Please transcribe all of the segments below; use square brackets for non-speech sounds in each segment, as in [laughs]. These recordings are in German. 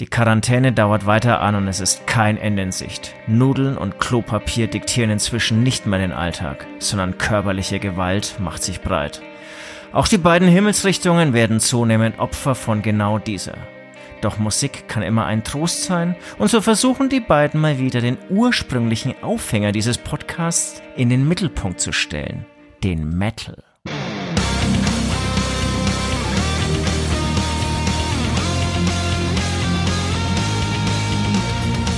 Die Quarantäne dauert weiter an und es ist kein Ende in Sicht. Nudeln und Klopapier diktieren inzwischen nicht mehr den Alltag, sondern körperliche Gewalt macht sich breit. Auch die beiden Himmelsrichtungen werden zunehmend Opfer von genau dieser. Doch Musik kann immer ein Trost sein und so versuchen die beiden mal wieder den ursprünglichen Aufhänger dieses Podcasts in den Mittelpunkt zu stellen, den Metal.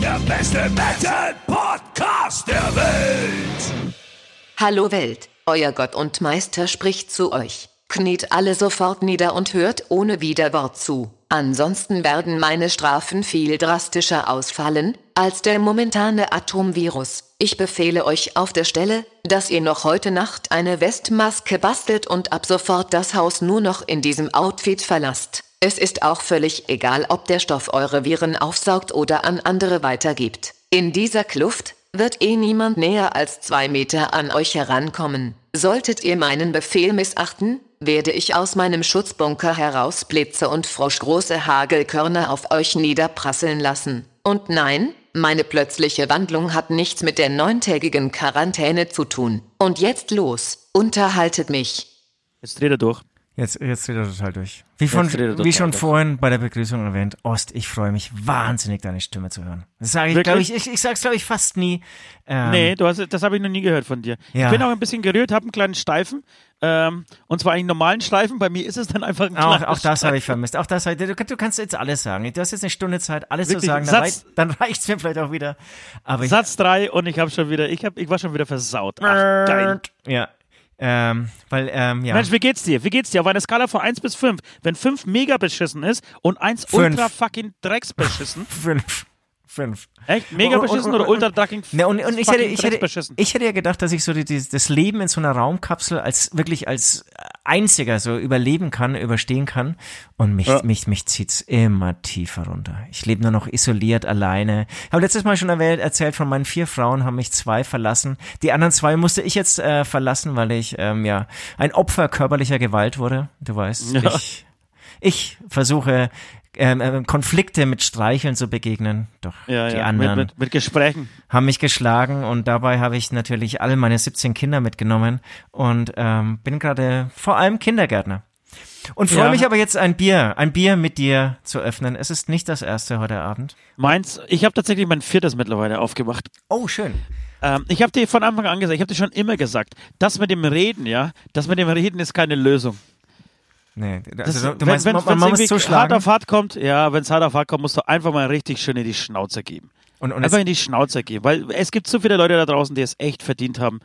der beste Metal-Podcast der Welt. Hallo Welt, euer Gott und Meister spricht zu euch. Kniet alle sofort nieder und hört ohne Widerwort zu. Ansonsten werden meine Strafen viel drastischer ausfallen als der momentane Atomvirus. Ich befehle euch auf der Stelle, dass ihr noch heute Nacht eine Westmaske bastelt und ab sofort das Haus nur noch in diesem Outfit verlasst. Es ist auch völlig egal, ob der Stoff eure Viren aufsaugt oder an andere weitergibt. In dieser Kluft wird eh niemand näher als zwei Meter an euch herankommen. Solltet ihr meinen Befehl missachten, werde ich aus meinem Schutzbunker heraus Blitze und froschgroße Hagelkörner auf euch niederprasseln lassen. Und nein, meine plötzliche Wandlung hat nichts mit der neuntägigen Quarantäne zu tun. Und jetzt los, unterhaltet mich. Jetzt dreht er durch. Jetzt, jetzt dreht er total durch. Wie, von, wie schon vorhin bei der Begrüßung erwähnt, Ost, ich freue mich wahnsinnig, deine Stimme zu hören. Das sage ich, glaube ich, ich, ich sag's, glaube ich, fast nie. Ähm, nee, du hast, das habe ich noch nie gehört von dir. Ja. Ich bin auch ein bisschen gerührt, habe einen kleinen Steifen. Ähm, und zwar einen normalen Steifen. Bei mir ist es dann einfach ein Auch, auch das habe ich vermisst. Auch das, du, du kannst jetzt alles sagen. Du hast jetzt eine Stunde Zeit, alles Wirklich? zu sagen. Dann, Satz, dann reicht's mir vielleicht auch wieder. Aber Satz drei und ich habe schon wieder, ich, hab, ich war schon wieder versaut. Ach, geil. Ja, ähm, weil, ähm, ja. Mensch, wie geht's dir? Wie geht's dir? Auf einer Skala von 1 bis 5. Wenn 5 mega beschissen ist und 1 ultra fucking drecks beschissen. 5. [laughs] Fünf. Echt? Mega beschissen oder ultra ducking? Ne, und, und ich, hätte, ich, hätte, ich hätte ja gedacht, dass ich so die, die, das Leben in so einer Raumkapsel als wirklich als einziger so überleben kann, überstehen kann. Und mich, ja. mich, mich zieht's immer tiefer runter. Ich lebe nur noch isoliert, alleine. Ich habe letztes Mal schon erwähnt, erzählt, von meinen vier Frauen haben mich zwei verlassen. Die anderen zwei musste ich jetzt äh, verlassen, weil ich ähm, ja ein Opfer körperlicher Gewalt wurde. Du weißt, ja. ich ich versuche ähm, Konflikte mit Streicheln zu begegnen. Doch ja, die ja. anderen mit, mit, mit, Gesprächen haben mich geschlagen und dabei habe ich natürlich alle meine 17 Kinder mitgenommen und ähm, bin gerade vor allem Kindergärtner. Und freue ja. mich aber jetzt ein Bier, ein Bier mit dir zu öffnen. Es ist nicht das erste heute Abend. Meins, ich habe tatsächlich mein viertes mittlerweile aufgemacht. Oh, schön. Ähm, ich habe dir von Anfang an gesagt, ich habe dir schon immer gesagt, das mit dem Reden, ja, das mit dem Reden ist keine Lösung. Nee, also das, du meinst, wenn, man, man muss zuschlagen. hart auf hart kommt, ja, wenn es hart auf hart kommt, musst du einfach mal richtig schön in die Schnauze geben. Und, und einfach in die Schnauze geben, weil es gibt so viele Leute da draußen, die es echt verdient haben,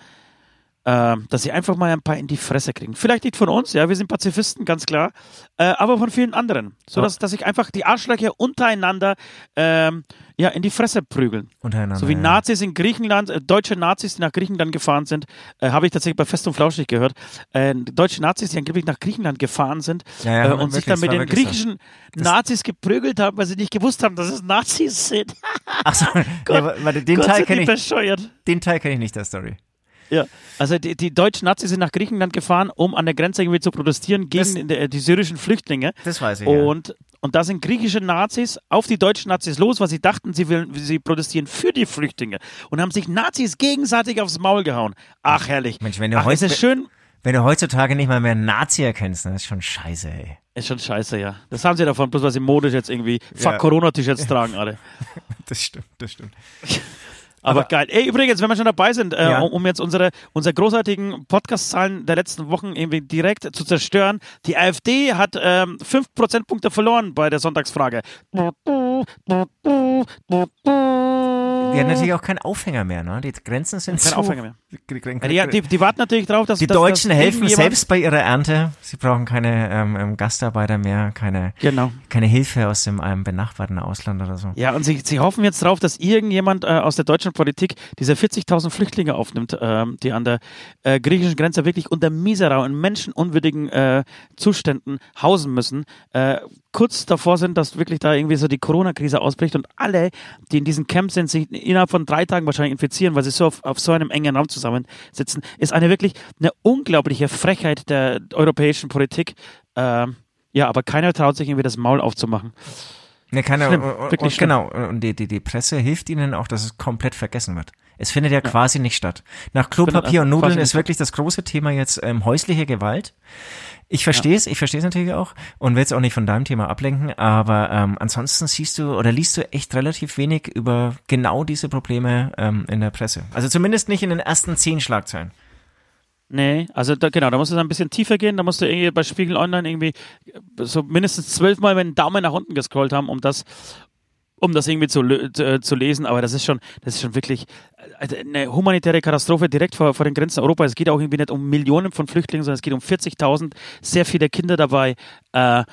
äh, dass sie einfach mal ein paar in die Fresse kriegen. Vielleicht nicht von uns, ja, wir sind Pazifisten, ganz klar, äh, aber von vielen anderen. So dass, dass sich einfach die Arschlöcher untereinander ähm, ja, in die Fresse prügeln. Untereinander. So wie Nazis in Griechenland, äh, deutsche Nazis, die nach Griechenland gefahren sind, äh, habe ich tatsächlich bei Fest und Flauschig gehört. Äh, deutsche Nazis, die angeblich nach Griechenland gefahren sind ja, ja, äh, und wirklich, sich dann mit den griechischen so. Nazis geprügelt haben, weil sie nicht gewusst haben, dass es Nazis sind. Achso, [laughs] ja, warte, den Teil kenne ich. Den Teil kenne ich nicht der Story. Ja, also die, die deutschen Nazis sind nach Griechenland gefahren, um an der Grenze irgendwie zu protestieren gegen das, die, die, syrischen Flüchtlinge. Das weiß ich. Und, ja. und da sind griechische Nazis auf die deutschen Nazis los, weil sie dachten, sie, will, sie protestieren für die Flüchtlinge und haben sich Nazis gegenseitig aufs Maul gehauen. Ach, herrlich. Mensch, wenn du, Ach, heute, schön, wenn du heutzutage nicht mal mehr Nazi erkennst, dann ist schon scheiße, ey. Ist schon scheiße, ja. Das haben sie davon, bloß weil sie modisch jetzt irgendwie Fuck Corona-T-Shirts tragen alle. [laughs] Das stimmt, das stimmt. [laughs] Aber, Aber, geil. Ey, übrigens, wenn wir schon dabei sind, äh, ja. um, um, jetzt unsere, unsere großartigen Podcast-Zahlen der letzten Wochen irgendwie direkt zu zerstören, die AfD hat ähm, 5 Prozentpunkte verloren bei der Sonntagsfrage. Die hat natürlich auch keinen Aufhänger mehr, ne? Die Grenzen sind Kein zu. Aufhänger mehr. Ja, die, die warten natürlich drauf, dass Die dass, Deutschen dass helfen selbst bei ihrer Ernte. Sie brauchen keine ähm, ähm, Gastarbeiter mehr, keine, Genau. keine Hilfe aus dem einem benachbarten Ausland oder so. Ja, und sie, sie hoffen jetzt drauf, dass irgendjemand äh, aus der deutschen Politik diese 40.000 Flüchtlinge aufnimmt, ähm, die an der äh, griechischen Grenze wirklich unter miserau und menschenunwürdigen äh, Zuständen hausen müssen. Kurz davor sind, dass wirklich da irgendwie so die Corona-Krise ausbricht und alle, die in diesen Camps sind, sich innerhalb von drei Tagen wahrscheinlich infizieren, weil sie so auf, auf so einem engen Raum zusammensitzen, ist eine wirklich eine unglaubliche Frechheit der europäischen Politik. Ähm, ja, aber keiner traut sich irgendwie das Maul aufzumachen. Ne, keiner, Schlimm, und, wirklich und, schlimm. genau. Und die, die, die Presse hilft ihnen auch, dass es komplett vergessen wird. Es findet ja, quasi nicht statt. Nach Klopapier und Nudeln ist wirklich das große Thema jetzt ähm, häusliche Gewalt. Ich verstehe es, ich verstehe es natürlich auch und will es auch nicht von deinem Thema ablenken, aber ähm, ansonsten siehst du oder liest du echt relativ wenig über genau diese Probleme ähm, in der Presse. Also zumindest nicht in den ersten zehn Schlagzeilen. Nee, also da, genau, da musst du dann ein bisschen tiefer gehen, da musst du irgendwie bei Spiegel Online irgendwie so mindestens zwölfmal mit dem Daumen nach unten gescrollt haben, um das, um das irgendwie zu, äh, zu lesen, aber das ist schon, das ist schon wirklich äh, eine humanitäre Katastrophe direkt vor, vor den Grenzen Europas. Es geht auch irgendwie nicht um Millionen von Flüchtlingen, sondern es geht um 40.000, sehr viele Kinder dabei. Äh,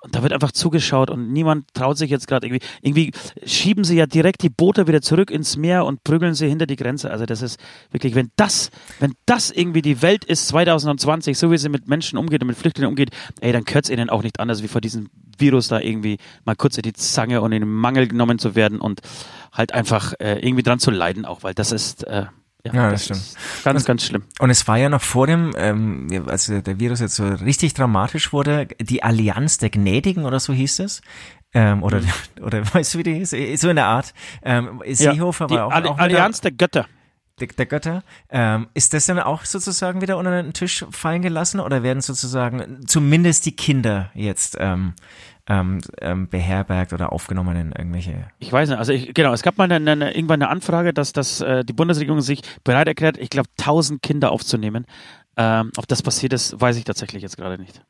und da wird einfach zugeschaut und niemand traut sich jetzt gerade irgendwie. Irgendwie schieben sie ja direkt die Boote wieder zurück ins Meer und prügeln sie hinter die Grenze. Also das ist wirklich, wenn das, wenn das irgendwie die Welt ist 2020, so wie sie mit Menschen umgeht und mit Flüchtlingen umgeht, ey, dann gehört es ihnen auch nicht anders, wie vor diesem Virus da irgendwie mal kurz in die Zange und in den Mangel genommen zu werden und halt einfach äh, irgendwie dran zu leiden auch, weil das ist, äh, ja, Ja, das ist ganz, ganz schlimm. Und es war ja noch vor dem, ähm, als der Virus jetzt so richtig dramatisch wurde, die Allianz der Gnädigen oder so hieß es. Ähm, oder, [laughs] oder weißt du, wie die hieß? So in der Art. Ähm, Seehofer die war auch, Alli- auch Allianz der Götter. der, der Götter. Ähm, ist das dann auch sozusagen wieder unter den Tisch fallen gelassen oder werden sozusagen zumindest die Kinder jetzt ähm, ähm, ähm, beherbergt oder aufgenommen in irgendwelche Ich weiß nicht, also ich, genau, es gab mal eine, eine, irgendwann eine Anfrage, dass, dass äh, die Bundesregierung sich bereit erklärt, ich glaube, 1000 Kinder aufzunehmen. Ähm, ob das passiert ist, weiß ich tatsächlich jetzt gerade nicht.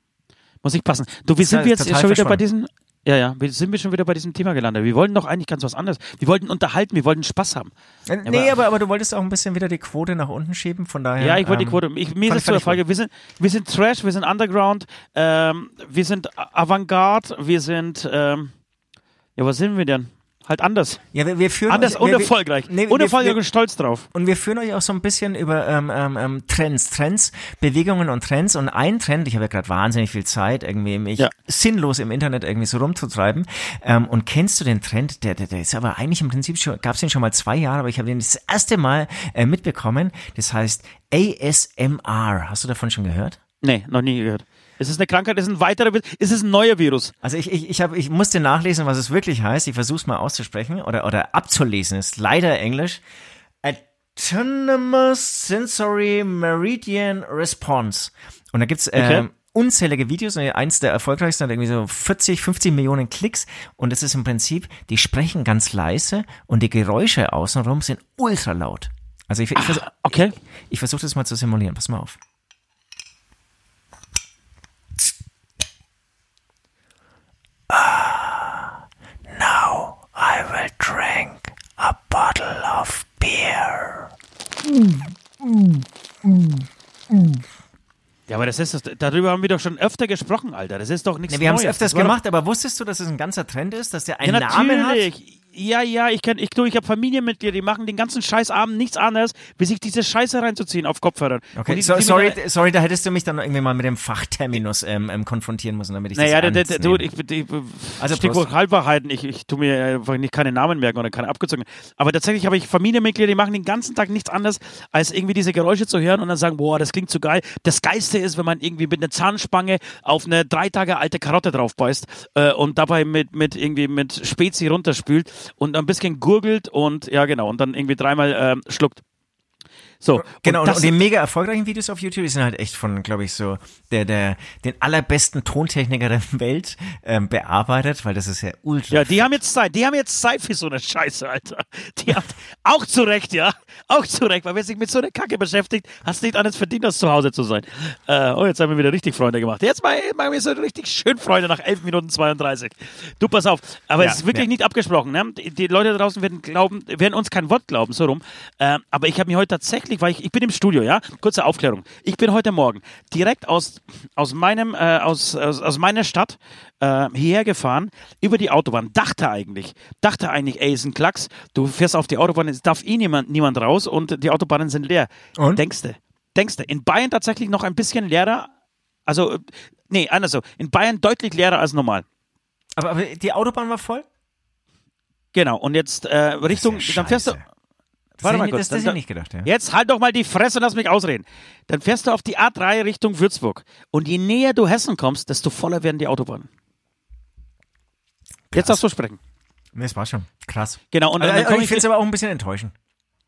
Muss ich passen. Du, wie sind ja wir jetzt schon wieder bei diesem, ja, ja, wir sind wir schon wieder bei diesem Thema gelandet. Wir wollten doch eigentlich ganz was anderes. Wir wollten unterhalten, wir wollten Spaß haben. Äh, Nee, aber, aber du wolltest auch ein bisschen wieder die Quote nach unten schieben, von daher. Ja, ich wollte die ähm, Quote. Ich, mir ist es zu der Frage, wir sind, wir sind Trash, wir sind Underground, ähm, wir sind Avantgarde, wir sind, ähm, ja, was sind wir denn? Halt anders. Ja, wir, wir führen Anders euch, und wir, erfolgreich. Nee, Unerfolgreich wir- und stolz drauf. Und wir führen euch auch so ein bisschen über ähm, ähm, ähm, Trends, Trends, Bewegungen und Trends. Und ein Trend, ich habe ja gerade wahnsinnig viel Zeit, irgendwie mich Ja. sinnlos im Internet irgendwie so rumzutreiben. Ähm, und kennst du den Trend? Der, der, der ist aber eigentlich im Prinzip schon, gab es den schon mal zwei Jahre, aber ich habe den das erste Mal äh, mitbekommen. Das heißt ASMR. Hast du davon schon gehört? Nee, noch nie gehört. Ist es eine Krankheit? Ist es ein weiterer Virus? Ist es ein neuer Virus? Also ich, ich, ich, hab, ich musste nachlesen, was es wirklich heißt. Ich versuche es mal auszusprechen oder, oder abzulesen. Ist leider Englisch. Autonomous Sensory Meridian Response. Und da gibt's Okay. ähm, unzählige Videos. Und eins der erfolgreichsten hat irgendwie so 40, 50 Millionen Klicks. Und das ist im Prinzip, die sprechen ganz leise und die Geräusche außenrum sind ultra laut. Also ich, ich, vers okay. ich, ich versuche das mal zu simulieren. Pass mal auf. Ja, aber das ist, das- darüber haben wir doch schon öfter gesprochen, Alter. Das ist doch nichts Ne, wir haben es Neues. öfters Das war doch- gemacht, aber wusstest du, dass es ein ganzer Trend ist, dass der Ja, einen Namen hat? natürlich. Ja, ja, ich kenn, ich, du, ich habe Familienmitglieder, die machen den ganzen Scheißabend nichts anderes, wie sich diese Scheiße reinzuziehen auf Kopfhörern. Okay, die- so, die- sorry, sorry, da hättest du mich dann irgendwie mal mit dem Fachterminus ähm, ähm, konfrontieren müssen, damit ich Naja, das ernst du, ich, ich, Also Stichwort. Halbwahrheiten, ich, ich tue mir einfach nicht keine Namen merken oder keine abgezogen. Aber tatsächlich habe ich Familienmitglieder, die machen den ganzen Tag nichts anderes, als irgendwie diese Geräusche zu hören und dann sagen, boah, das klingt so geil. Das Geilste ist, wenn man irgendwie mit einer Zahnspange auf eine drei Tage alte Karotte drauf beißt äh, und dabei mit, mit irgendwie mit Spezi runterspült und ein bisschen gurgelt und ja genau und dann irgendwie dreimal ähm, schluckt. So. Genau, und, und, und die mega erfolgreichen Videos auf YouTube, die sind halt echt von, glaube ich, so der, der, den allerbesten Tontechniker der [laughs] Welt ähm, bearbeitet, weil das ist ja ultra. Ja, die haben jetzt Zeit, die haben jetzt Zeit für so eine Scheiße, Alter. Die haben auch zu Recht, ja. Auch zu Recht, weil wer sich mit so einer Kacke beschäftigt, hast nicht anders verdient, als zu Hause zu sein. Äh, oh, jetzt haben wir wieder richtig Freunde gemacht. Jetzt machen wir so richtig schön Freunde nach 11 Minuten 32. Du, pass auf. Aber ja, es ist wirklich ja. nicht abgesprochen, ne? Die, die, Leute da draußen werden glauben, werden uns kein Wort glauben, so rum. Äh, aber ich habe mir heute tatsächlich tatsächlich, weil ich, ich bin im Studio, ja, kurze Aufklärung. Ich bin heute Morgen direkt aus, aus meinem, äh, aus, aus, aus meiner Stadt äh, hierher gefahren, über die Autobahn, dachte eigentlich, dachte eigentlich, ey, ist ein Klacks, du fährst auf die Autobahn, es darf eh niemand, niemand raus und die Autobahnen sind leer. Und? Denkst du, denkst du, in Bayern tatsächlich noch ein bisschen leerer, also, nee, anders so, in Bayern deutlich leerer als normal. Aber, aber die Autobahn war voll? Genau, und jetzt äh, Richtung, ja dann fährst du, Warte mal kurz. Das, das dann, nicht gedacht, ja. Jetzt halt doch mal die Fresse und lass mich ausreden. Dann fährst du auf die A3 Richtung Würzburg. Und je näher du Hessen kommst, desto voller werden die Autobahnen. Jetzt darfst du sprechen. Das war schon krass. Genau. Und dann, also, dann ich finde es aber auch ein bisschen enttäuschend.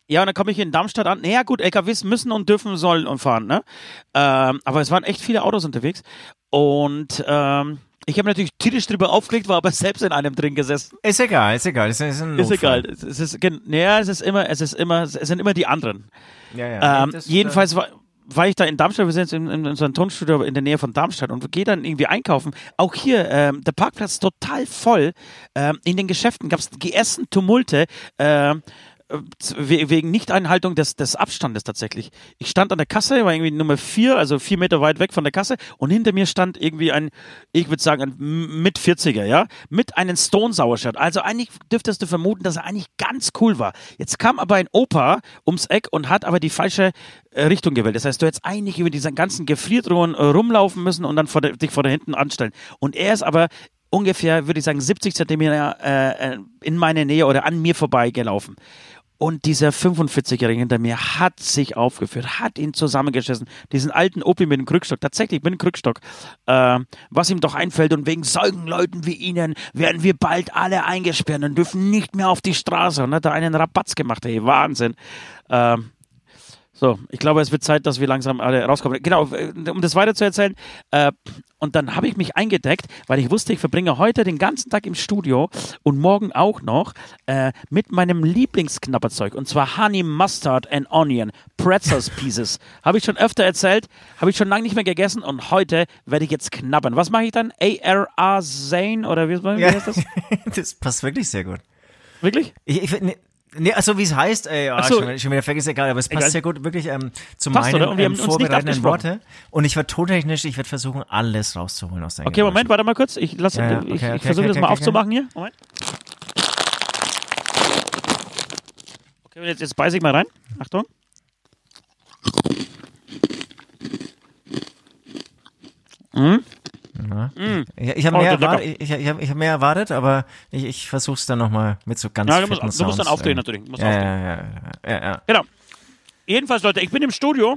Ja, und dann komme ich in Darmstadt an. Naja, gut, LKWs müssen und dürfen, sollen und fahren, ne? Ähm, aber es waren echt viele Autos unterwegs. Und ähm, ich habe natürlich tierisch drüber aufgelegt, war aber [laughs] selbst in einem drin gesessen. Ist egal, ist egal. Ist, ist, ist egal. Es ist, ja, es ist immer, es ist immer, es sind immer die anderen. Ja, ja. Ähm, das, jedenfalls war, war ich da in Darmstadt, wir sind jetzt in, in, einem Tonstudio in der Nähe von Darmstadt und gehe dann irgendwie einkaufen. Auch hier, ähm, der Parkplatz total voll. Ähm, in den Geschäften gab es geessen Tumulte. Ähm, wegen Nichteinhaltung des, des Abstandes tatsächlich. Ich stand an der Kasse, war irgendwie Nummer vier, also vier Meter weit weg von der Kasse und hinter mir stand irgendwie ein, ich würde sagen, ein mit 40er, ja, mit einem Stone Sour Shirt. Also eigentlich dürftest du vermuten, dass er eigentlich ganz cool war. Jetzt kam aber ein Opa ums Eck und hat aber die falsche äh, Richtung gewählt. Das heißt, du hättest eigentlich über diesen ganzen Gefriertruhen äh, rumlaufen müssen und dann vor der, dich vor da hinten anstellen. Und er ist aber ungefähr, würde ich sagen, 70 Zentimeter äh, äh, in meine Nähe oder an mir vorbei gelaufen. Und dieser 45-Jährige hinter mir hat sich aufgeführt, hat ihn zusammengeschissen, diesen alten Opi mit dem Krückstock, tatsächlich mit dem Krückstock, äh, was ihm doch einfällt. Und wegen solchen Leuten wie Ihnen werden wir bald alle eingesperrt und dürfen nicht mehr auf die Straße. Und hat da einen Rabatz gemacht, ey, Wahnsinn. Äh, so, ich glaube, es wird Zeit, dass wir langsam alle rauskommen. Genau, äh, um das weiter zu erzählen. Äh, und dann habe ich mich eingedeckt, weil ich wusste, ich verbringe heute den ganzen Tag im Studio und morgen auch noch äh, mit meinem Lieblingsknapperzeug. Und zwar Honey Mustard and Onion Pretzels Pieces. [laughs] habe ich schon öfter erzählt, habe ich schon lange nicht mehr gegessen und heute werde ich jetzt knabbern. Was mache ich dann? A-R-A Zane oder wie, wie heißt das? [laughs] das passt wirklich sehr gut. Wirklich? Ich, ich, ne, Nee, also wie es heißt, ey, oh, so. schon, schon wieder vergessen, egal, aber es passt egal. sehr gut wirklich ähm, zu passt, meinen ähm, vorbereitenden Worte. Und ich werde tontechnisch, ich werde versuchen, alles rauszuholen aus deinem Okay, Geräusch. Moment, warte mal kurz. Ich, lass, ja, ja, okay, ich, okay, ich versuche okay, das mal aufzumachen hier. Moment. Okay, jetzt, jetzt beiße ich mal rein. Achtung. Mhm. Mm. Ich, ich habe oh, mehr, erwartet, ich, ich hab, ich hab mehr erwartet, aber ich, ich versuche es dann nochmal mit so ganz ja, du musst, du musst dann aufdrehen natürlich. ja, aufdrehen. Ja, ja, ja, Genau. Jedenfalls, Leute, ich bin im Studio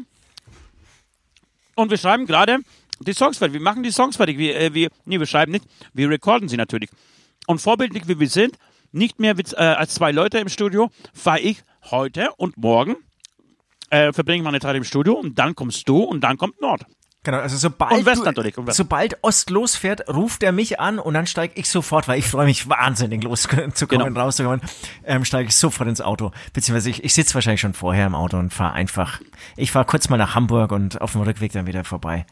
und wir schreiben gerade die Songs fertig. Wir machen die Songs fertig. Wir, äh, wir, nee, wir schreiben nicht. Wir recorden sie natürlich. Und vorbildlich wie wir sind, nicht mehr mit, äh, als zwei Leute im Studio, fahre ich heute und morgen, äh, verbringe ich meine Zeit im Studio und dann kommst du und dann kommt Nord. Genau, also sobald, und West natürlich, und West. sobald Ost losfährt, ruft er mich an und dann steige ich sofort, weil ich freue mich wahnsinnig loszukommen, [laughs] genau. rauszukommen, ähm, steige ich sofort ins Auto. Beziehungsweise ich, ich sitze wahrscheinlich schon vorher im Auto und fahre einfach, ich fahre kurz mal nach Hamburg und auf dem Rückweg dann wieder vorbei.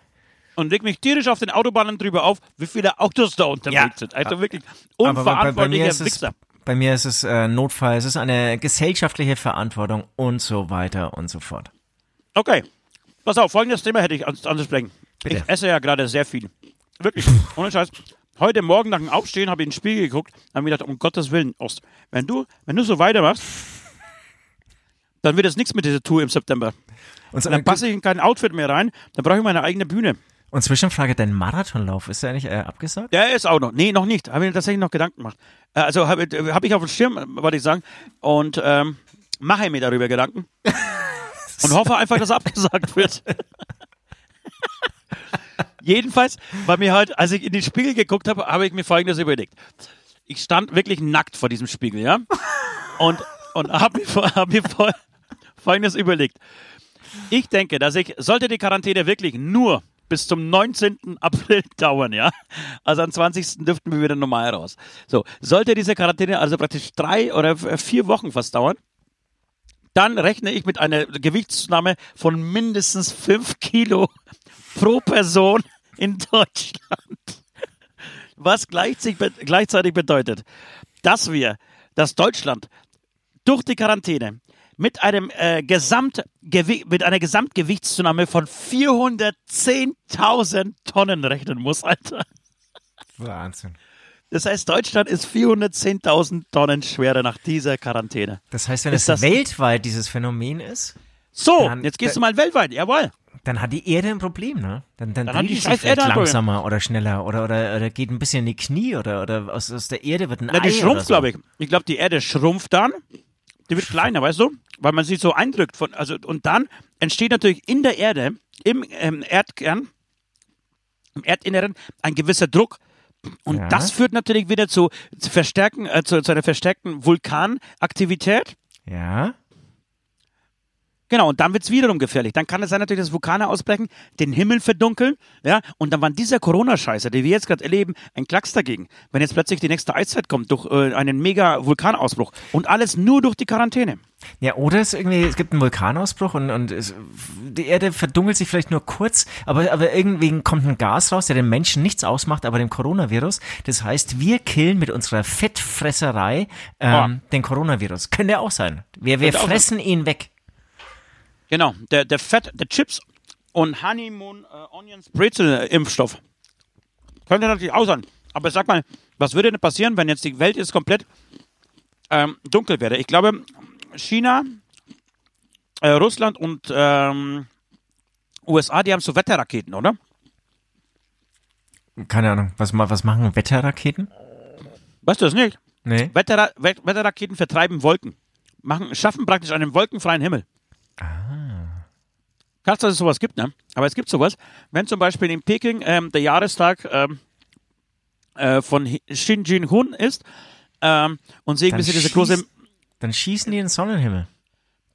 Und leg mich tierisch auf den Autobahnen drüber auf, wie viele Autos da unterwegs ja. sind. Also wirklich unverantwortlicher Wichser. Bei mir ist es äh, Notfall, es ist eine gesellschaftliche Verantwortung und so weiter und so fort. Okay, Pass auf, folgendes Thema hätte ich anzusprechen. Bitte. Ich esse ja gerade sehr viel. Wirklich, ohne Scheiß. Heute Morgen nach dem Aufstehen habe ich ins Spiegel geguckt und habe mir gedacht, um Gottes Willen, Ost, wenn du, wenn du so weitermachst, dann wird es nichts mit dieser Tour im September. Und, so, dann passe ich in kein Outfit mehr rein, dann brauche ich meine eigene Bühne. Und Zwischenfrage, dein Marathonlauf, ist der eigentlich äh, abgesagt? Ja, ist auch noch. Nee, noch nicht. Habe ich mir tatsächlich noch Gedanken gemacht. Äh, also habe hab ich auf dem Schirm, wollte ich sagen. Und ähm, mache mir darüber Gedanken. [laughs] und hoffe einfach, dass abgesagt wird. Jedenfalls war mir halt, als ich in den Spiegel geguckt habe, habe ich mir folgendes überlegt. Ich stand wirklich nackt vor diesem Spiegel, ja? Und, und habe mir, hab mir folgendes überlegt. Ich denke, dass ich, sollte die Quarantäne wirklich nur bis zum 19. April [laughs] dauern, ja. Also am 20. dürften wir wieder normal raus. So, sollte diese Quarantäne also praktisch drei oder vier Wochen fast dauern, dann rechne ich mit einer Gewichtszunahme von mindestens fünf Kilo pro Person in Deutschland. Was gleichzeitig bedeutet, dass wir, dass Deutschland durch die Quarantäne mit einem äh, Gesamt mit einer Gesamtgewichtszunahme von 410.000 Tonnen rechnen muss, Alter. Wahnsinn. Das heißt, Deutschland ist 410.000 Tonnen schwerer nach dieser Quarantäne. Das heißt, wenn ist es weltweit dieses Phänomen ist? So, jetzt gehst du mal weltweit, jawohl. Dann hat die Erde ein Problem, ne? Dann, dann, dann dreht die sich vielleicht langsamer oder schneller oder, oder, oder geht ein bisschen in die Knie oder, oder aus, aus der Erde wird ein Na, die schrumpft, so. glaube ich. Ich glaube, die Erde schrumpft dann. Die wird kleiner, weißt du? Weil man sie so eindrückt. Von, also, und dann entsteht natürlich in der Erde, im ähm, Erdkern, im Erdinneren, ein gewisser Druck. Und ja. das führt natürlich wieder zu, zu, verstärken, äh, zu, zu einer verstärkten Vulkanaktivität. Ja. Genau, und dann wird es wiederum gefährlich. Dann kann es sein natürlich, dass Vulkane ausbrechen, den Himmel verdunkeln, ja, und dann waren dieser Corona-Scheiße, die wir jetzt gerade erleben, ein Klacks dagegen. Wenn jetzt plötzlich die nächste Eiszeit kommt durch äh, einen mega Vulkanausbruch und alles nur durch die Quarantäne. Ja, oder es irgendwie, es gibt einen Vulkanausbruch und, und es, die Erde verdunkelt sich vielleicht nur kurz, aber, aber irgendwie kommt ein Gas raus, der den Menschen nichts ausmacht, aber dem Coronavirus. Das heißt, wir killen mit unserer Fettfresserei ähm, oh. den Coronavirus. Könnte auch sein. Wir, wir fressen ihn weg. Genau, der, der Fett, der Chips und Honeymoon äh, Onions Brezel Impfstoff. Könnte natürlich auch sein. Aber sag mal, was würde denn passieren, wenn jetzt die Welt jetzt komplett ähm, dunkel wäre? Ich glaube, China, äh, Russland und ähm, USA, die haben so Wetterraketen, oder? Keine Ahnung. Was, was machen Wetterraketen? Weißt du das nicht? Nee. Wetter, Wetterraketen vertreiben Wolken. Machen, schaffen praktisch einen wolkenfreien Himmel. Ah. Krass, dass es sowas gibt, ne? Aber es gibt sowas. Wenn zum Beispiel in Peking ähm, der Jahrestag ähm, äh, von Xin Jin-hun ist ähm, und sie irgendwie diese große... Dann schießen die in den Sonnenhimmel.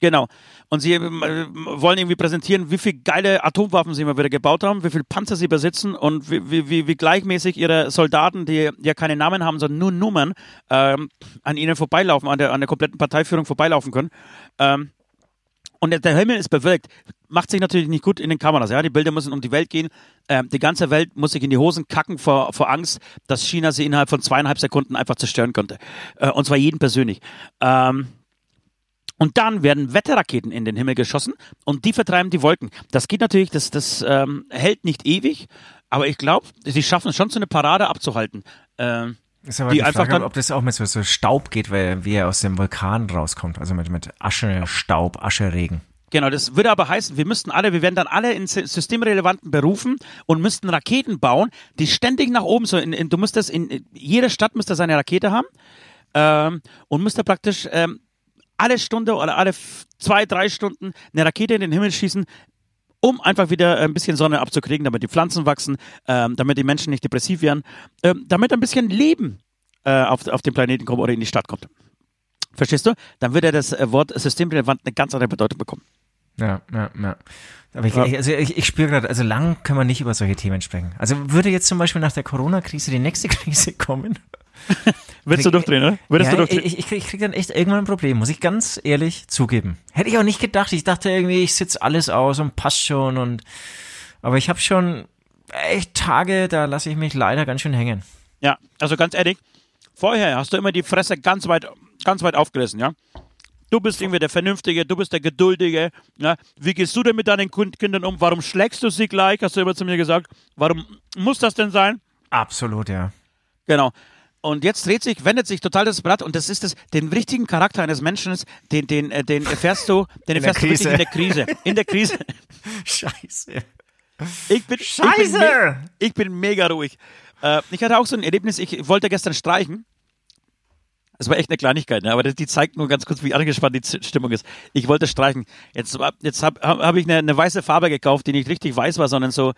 Genau. Und sie äh, wollen irgendwie präsentieren, wie viele geile Atomwaffen sie immer wieder gebaut haben, wie viele Panzer sie besitzen und wie, wie, wie gleichmäßig ihre Soldaten, die ja keine Namen haben, sondern nur Nummern, ähm, an ihnen vorbeilaufen, an der, an der kompletten Parteiführung vorbeilaufen können. Und der Himmel ist bewölkt. Macht sich natürlich nicht gut in den Kameras. Ja, die Bilder müssen um die Welt gehen. Ähm, die ganze Welt muss sich in die Hosen kacken vor, vor Angst, dass China sie innerhalb von zweieinhalb Sekunden einfach zerstören könnte. Äh, und zwar jeden persönlich. Ähm, und dann werden Wetterraketen in den Himmel geschossen und die vertreiben die Wolken. Das geht natürlich, das, das ähm, hält nicht ewig, aber ich glaube, sie schaffen es schon, so eine Parade abzuhalten. Ähm, ist aber die, die Frage, dann, ob das auch mit so, so, Staub geht, weil wie er aus dem Vulkan rauskommt, also mit, mit Asche, Staub, Ascheregen. Genau, das würde aber heißen, wir müssten alle, wir werden dann alle in systemrelevanten Berufen und müssten Raketen bauen, die ständig nach oben so, in, in, du müsstest in, jede Stadt müsste seine Rakete haben ähm, und müsste praktisch ähm, alle Stunde oder alle zwei, drei Stunden eine Rakete in den Himmel schießen, um einfach wieder ein bisschen Sonne abzukriegen, damit die Pflanzen wachsen, ähm, damit die Menschen nicht depressiv werden, ähm, damit ein bisschen Leben äh, auf, auf den Planeten kommt oder in die Stadt kommt. Verstehst du? Dann würde das äh, Wort systemrelevant eine ganz andere Bedeutung bekommen. Ja, ja, ja. Aber ich, also ich, ich spüre gerade, also lang können wir nicht über solche Themen sprechen. Also würde jetzt zum Beispiel nach der Corona-Krise die nächste [laughs] Krise kommen? [laughs] Würdest du durchdrehen, oder? Würdest ja, du durchdrehen? Ich, ich, krieg, ich krieg dann echt irgendwann ein Problem, muss ich ganz ehrlich zugeben. Hätte ich auch nicht gedacht. Ich dachte irgendwie, ich sitze alles aus und passt schon und aber ich habe schon echt Tage, da lasse ich mich leider ganz schön hängen. Ja, also ganz ehrlich, vorher hast du immer die Fresse ganz weit, ganz weit aufgerissen, ja? Du bist irgendwie der Vernünftige, du bist der Geduldige. Ja? Wie gehst du denn mit deinen Kindern um? Warum schlägst du sie gleich? Hast du immer zu mir gesagt. Warum muss das denn sein? Absolut, ja. Genau. Und jetzt dreht sich, wendet sich total das Blatt und das ist es, den richtigen Charakter eines Menschen, den, den, äh, den erfährst du, den in erfährst du richtig in der Krise. In der Krise. [laughs] Scheiße. Ich bin, Scheiße! Ich bin, ich bin mega ruhig. Äh, ich hatte auch so ein Erlebnis, ich wollte gestern streichen das war echt eine Kleinigkeit, ne? aber die zeigt nur ganz kurz, wie angespannt die Stimmung ist. Ich wollte streichen. Jetzt, jetzt habe hab ich eine, eine weiße Farbe gekauft, die nicht richtig weiß war, sondern so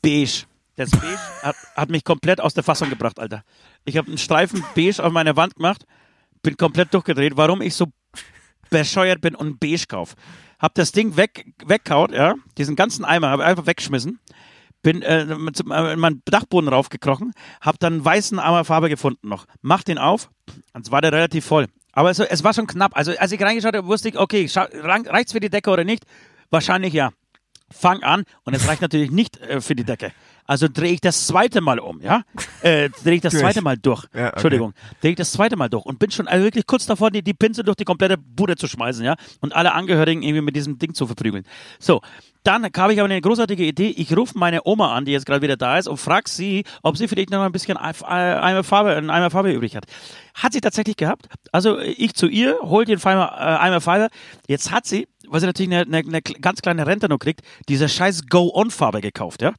beige. Das Beige hat, hat mich komplett aus der Fassung gebracht, Alter. Ich habe einen Streifen Beige auf meine Wand gemacht, bin komplett durchgedreht, warum ich so bescheuert bin und Beige kaufe. hab das Ding weg, wegkaut, ja, diesen ganzen Eimer, habe einfach weggeschmissen, bin äh, äh, in meinen Dachboden raufgekrochen, hab dann einen weißen Farbe gefunden noch, mach den auf, und war der relativ voll. Aber es, es war schon knapp. Also als ich reingeschaut habe, wusste ich, okay, reicht's für die Decke oder nicht? Wahrscheinlich ja. Fang an und es reicht natürlich nicht äh, für die Decke. Also drehe ich das zweite Mal um, ja? Äh, drehe ich das zweite Mal durch. Ja, okay. Entschuldigung. Drehe ich das zweite Mal durch und bin schon also wirklich kurz davor, die, die Pinsel durch die komplette Bude zu schmeißen, ja? Und alle Angehörigen irgendwie mit diesem Ding zu verprügeln. So. Dann habe ich aber eine großartige Idee. Ich rufe meine Oma an, die jetzt gerade wieder da ist, und frage sie, ob sie vielleicht noch ein bisschen Eimer Farbe, ein Eimer Farbe übrig hat. Hat sie tatsächlich gehabt. Also ich zu ihr, hol den Eimer, äh, Eimer Farbe. Jetzt hat sie, weil sie natürlich eine, eine, eine ganz kleine Rente noch kriegt, diese scheiß Go-On-Farbe gekauft, ja?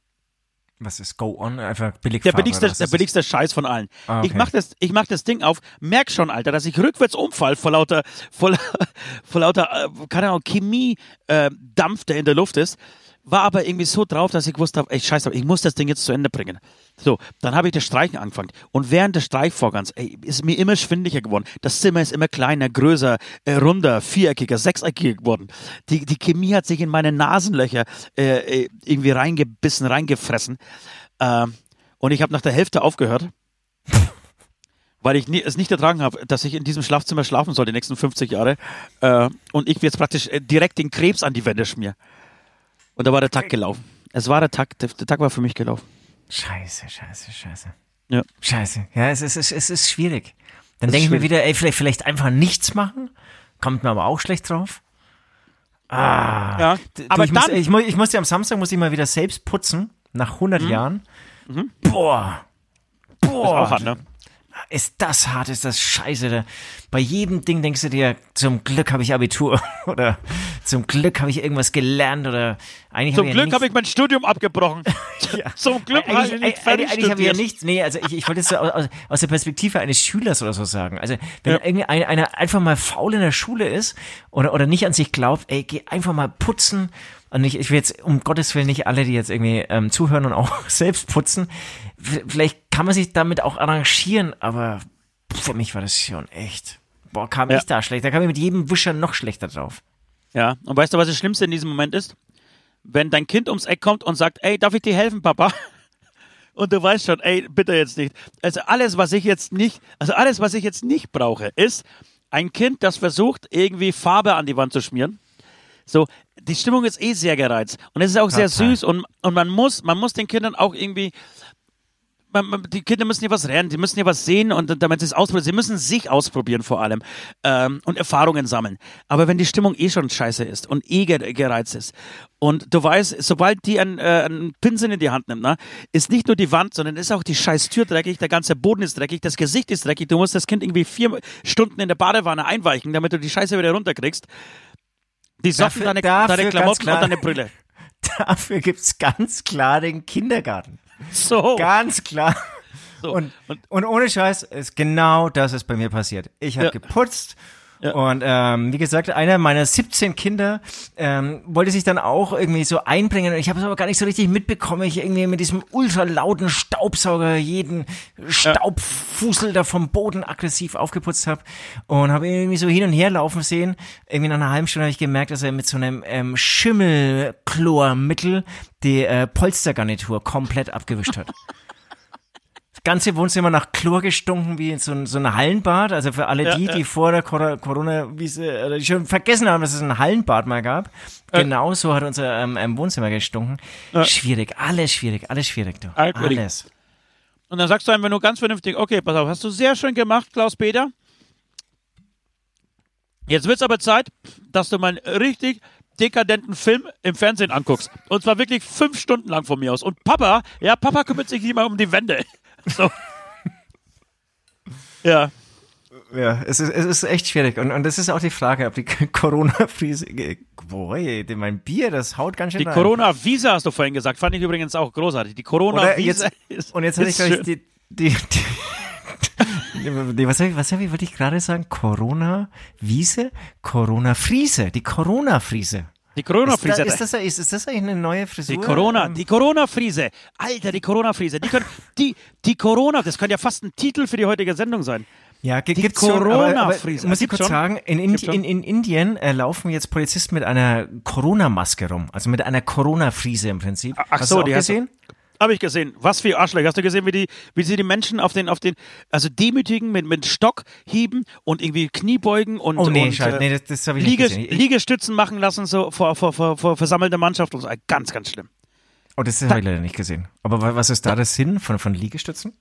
Was ist Go On? Einfach billig Der billigste, der billigste Scheiß von allen. Ah, okay. Ich mach das, ich mach das Ding auf, merk schon, Alter, dass ich rückwärts umfall vor lauter, vor, [laughs] vor lauter, äh, keine Ahnung, Chemie, äh, Dampf, der in der Luft ist war aber irgendwie so drauf, dass ich wusste, ey, scheiße, ich muss das Ding jetzt zu Ende bringen. So, dann habe ich das Streichen angefangen. Und während des Streichvorgangs, ey, ist mir immer schwindlicher geworden. Das Zimmer ist immer kleiner, größer, äh, runder, viereckiger, sechseckiger geworden. Die, die Chemie hat sich in meine Nasenlöcher äh, äh irgendwie reingebissen, reingefressen. Ähm, und ich habe nach der Hälfte aufgehört. [laughs] weil ich nie, es nicht ertragen habe, dass ich in diesem Schlafzimmer schlafen soll die nächsten 50 Jahre äh, und ich jetzt praktisch äh, direkt den Krebs an die Wände schmier. Und da war der Tag gelaufen. Es war der Tag, der, der Tag war für mich gelaufen. Scheiße, scheiße, scheiße. Ja. Scheiße. Ja, es ist, es ist, es ist schwierig. Dann denke ich mir wieder, ey, vielleicht, vielleicht einfach nichts machen. Kommt mir aber auch schlecht drauf. Ah. Ja, du, aber ich dann. Muss, ich, muss, ich musste am Samstag muss ich mal wieder selbst putzen. Nach 100 mhm. Jahren. Mhm. Boah. Boah. Ist auch hart, ne? Ist das hart, ist das scheiße. Da, bei jedem Ding denkst du dir, zum Glück habe ich Abitur [laughs] oder zum Glück habe ich irgendwas gelernt oder eigentlich Zum hab Glück ja habe ich mein Studium abgebrochen. [laughs] ja. Zum Glück habe ich nicht fertig Eigentlich habe ich ja nichts, nee, also ich, ich wollte es so aus, aus, der Perspektive eines Schülers oder so sagen. Also wenn ja. irgendwie einer eine einfach mal faul in der Schule ist oder, oder nicht an sich glaubt, ey, geh einfach mal putzen und ich, ich will jetzt um Gottes Willen nicht alle, die jetzt irgendwie ähm, zuhören und auch [laughs] selbst putzen, vielleicht kann man sich damit auch arrangieren, aber für mich war das schon echt. Boah, kam ja. ich da schlecht. Da kam ich mit jedem Wischer noch schlechter drauf. Ja, und weißt du, was das Schlimmste in diesem Moment ist? Wenn dein Kind ums Eck kommt und sagt, ey, darf ich dir helfen, Papa? [laughs] Und du weißt schon, ey, bitte jetzt nicht. Also alles, was ich jetzt nicht, also alles, was ich jetzt nicht brauche, ist ein Kind, das versucht, irgendwie Farbe an die Wand zu schmieren. So, die Stimmung ist eh sehr gereizt. Und es ist auch sehr süß und, und man muss, man muss den Kindern auch irgendwie, man, man, die Kinder müssen ja was lernen, die müssen ja was sehen und damit sie es ausprobieren. Sie müssen sich ausprobieren vor allem ähm, und Erfahrungen sammeln. Aber wenn die Stimmung eh schon scheiße ist und eh gereizt ist und du weißt, sobald die einen, äh, einen Pinsel in die Hand nimmt, ne, ist nicht nur die Wand, sondern ist auch die scheiß Tür dreckig, der ganze Boden ist dreckig, das Gesicht ist dreckig. Du musst das Kind irgendwie vier Stunden in der Badewanne einweichen, damit du die Scheiße wieder runterkriegst. Die Socken, dafür, deine, deine Klamotten klar, und deine Brille. [laughs] Dafür gibt's ganz klar den Kindergarten. So. Ganz klar. So. Und, und, und ohne Scheiß ist genau das ist bei mir passiert. Ich habe ja. geputzt ja. Und ähm, wie gesagt, einer meiner 17 Kinder ähm, wollte sich dann auch irgendwie so einbringen. Ich habe es aber gar nicht so richtig mitbekommen. Ich irgendwie mit diesem ultra lauten Staubsauger jeden Staubfussel da vom Boden aggressiv aufgeputzt habe und habe irgendwie so hin und her laufen sehen. Irgendwie nach einer halben Stunde habe ich gemerkt, dass er mit so einem ähm, Schimmelchlormittel die äh, Polstergarnitur komplett abgewischt hat. [laughs] ganze Wohnzimmer nach Chlor gestunken wie in so ein, so ein Hallenbad. Also für alle die, ja, ja. die vor der Corona-Wiese oder die schon vergessen haben, dass es ein Hallenbad mal gab. Ja. Genau so hat unser ähm, Wohnzimmer gestunken. Schwierig, alles schwierig, alles schwierig, du. Alles. Und dann sagst du einfach nur ganz vernünftig, okay, pass auf, hast du sehr schön gemacht, Klaus Peter. Jetzt wird's aber Zeit, dass du mal einen richtig dekadenten Film im Fernsehen anguckst. Und zwar wirklich fünf Stunden lang von mir aus. Und Papa, ja, Papa kümmert sich nicht mal um die Wände. [laughs] So. ja. Ja, es ist, es ist echt schwierig. Und, und das ist auch die Frage, ob die [laughs] Corona-Krise. Boah, mein Bier, das haut ganz schön Die Corona-Visa hast du vorhin gesagt, fand ich übrigens auch großartig. Die Corona-Visa ist. Und jetzt hatte ich gleich die. die, die was, hab ich, was ich, wollte ich gerade sagen? Corona-Wiese? Corona-Friese. Die Corona-Friese. Die Corona-Frise. Ist, ist, das, ist, ist das eigentlich eine neue Frisur? Die Corona, die Corona-Frise. Alter, die Corona-Frise. Die, können, [laughs] die, die Corona, das könnte ja fast ein Titel für die heutige Sendung sein. Ja, gibt es Corona-Friese. Muss ich kurz schon? sagen, in, Indi in, in Indien äh, laufen jetzt Polizisten mit einer Corona-Maske rum, also mit einer Corona-Friese im Prinzip. Ach hast so, die gesehen? Habe ich gesehen. Was für Arschlöcher. Hast du gesehen, wie die, wie sie die Menschen auf den, auf den, also demütigen mit, mit Stock hieben und irgendwie Kniebeugen und, oh, nee, und Scheiße. nee, das, das ich Liege, gesehen. Liegestützen machen lassen, so vor, vor, vor, vor versammelter Mannschaft und so. Ganz, ganz schlimm. Oh, das habe ich leider nicht gesehen. Aber was ist da der Sinn von, von Liegestützen?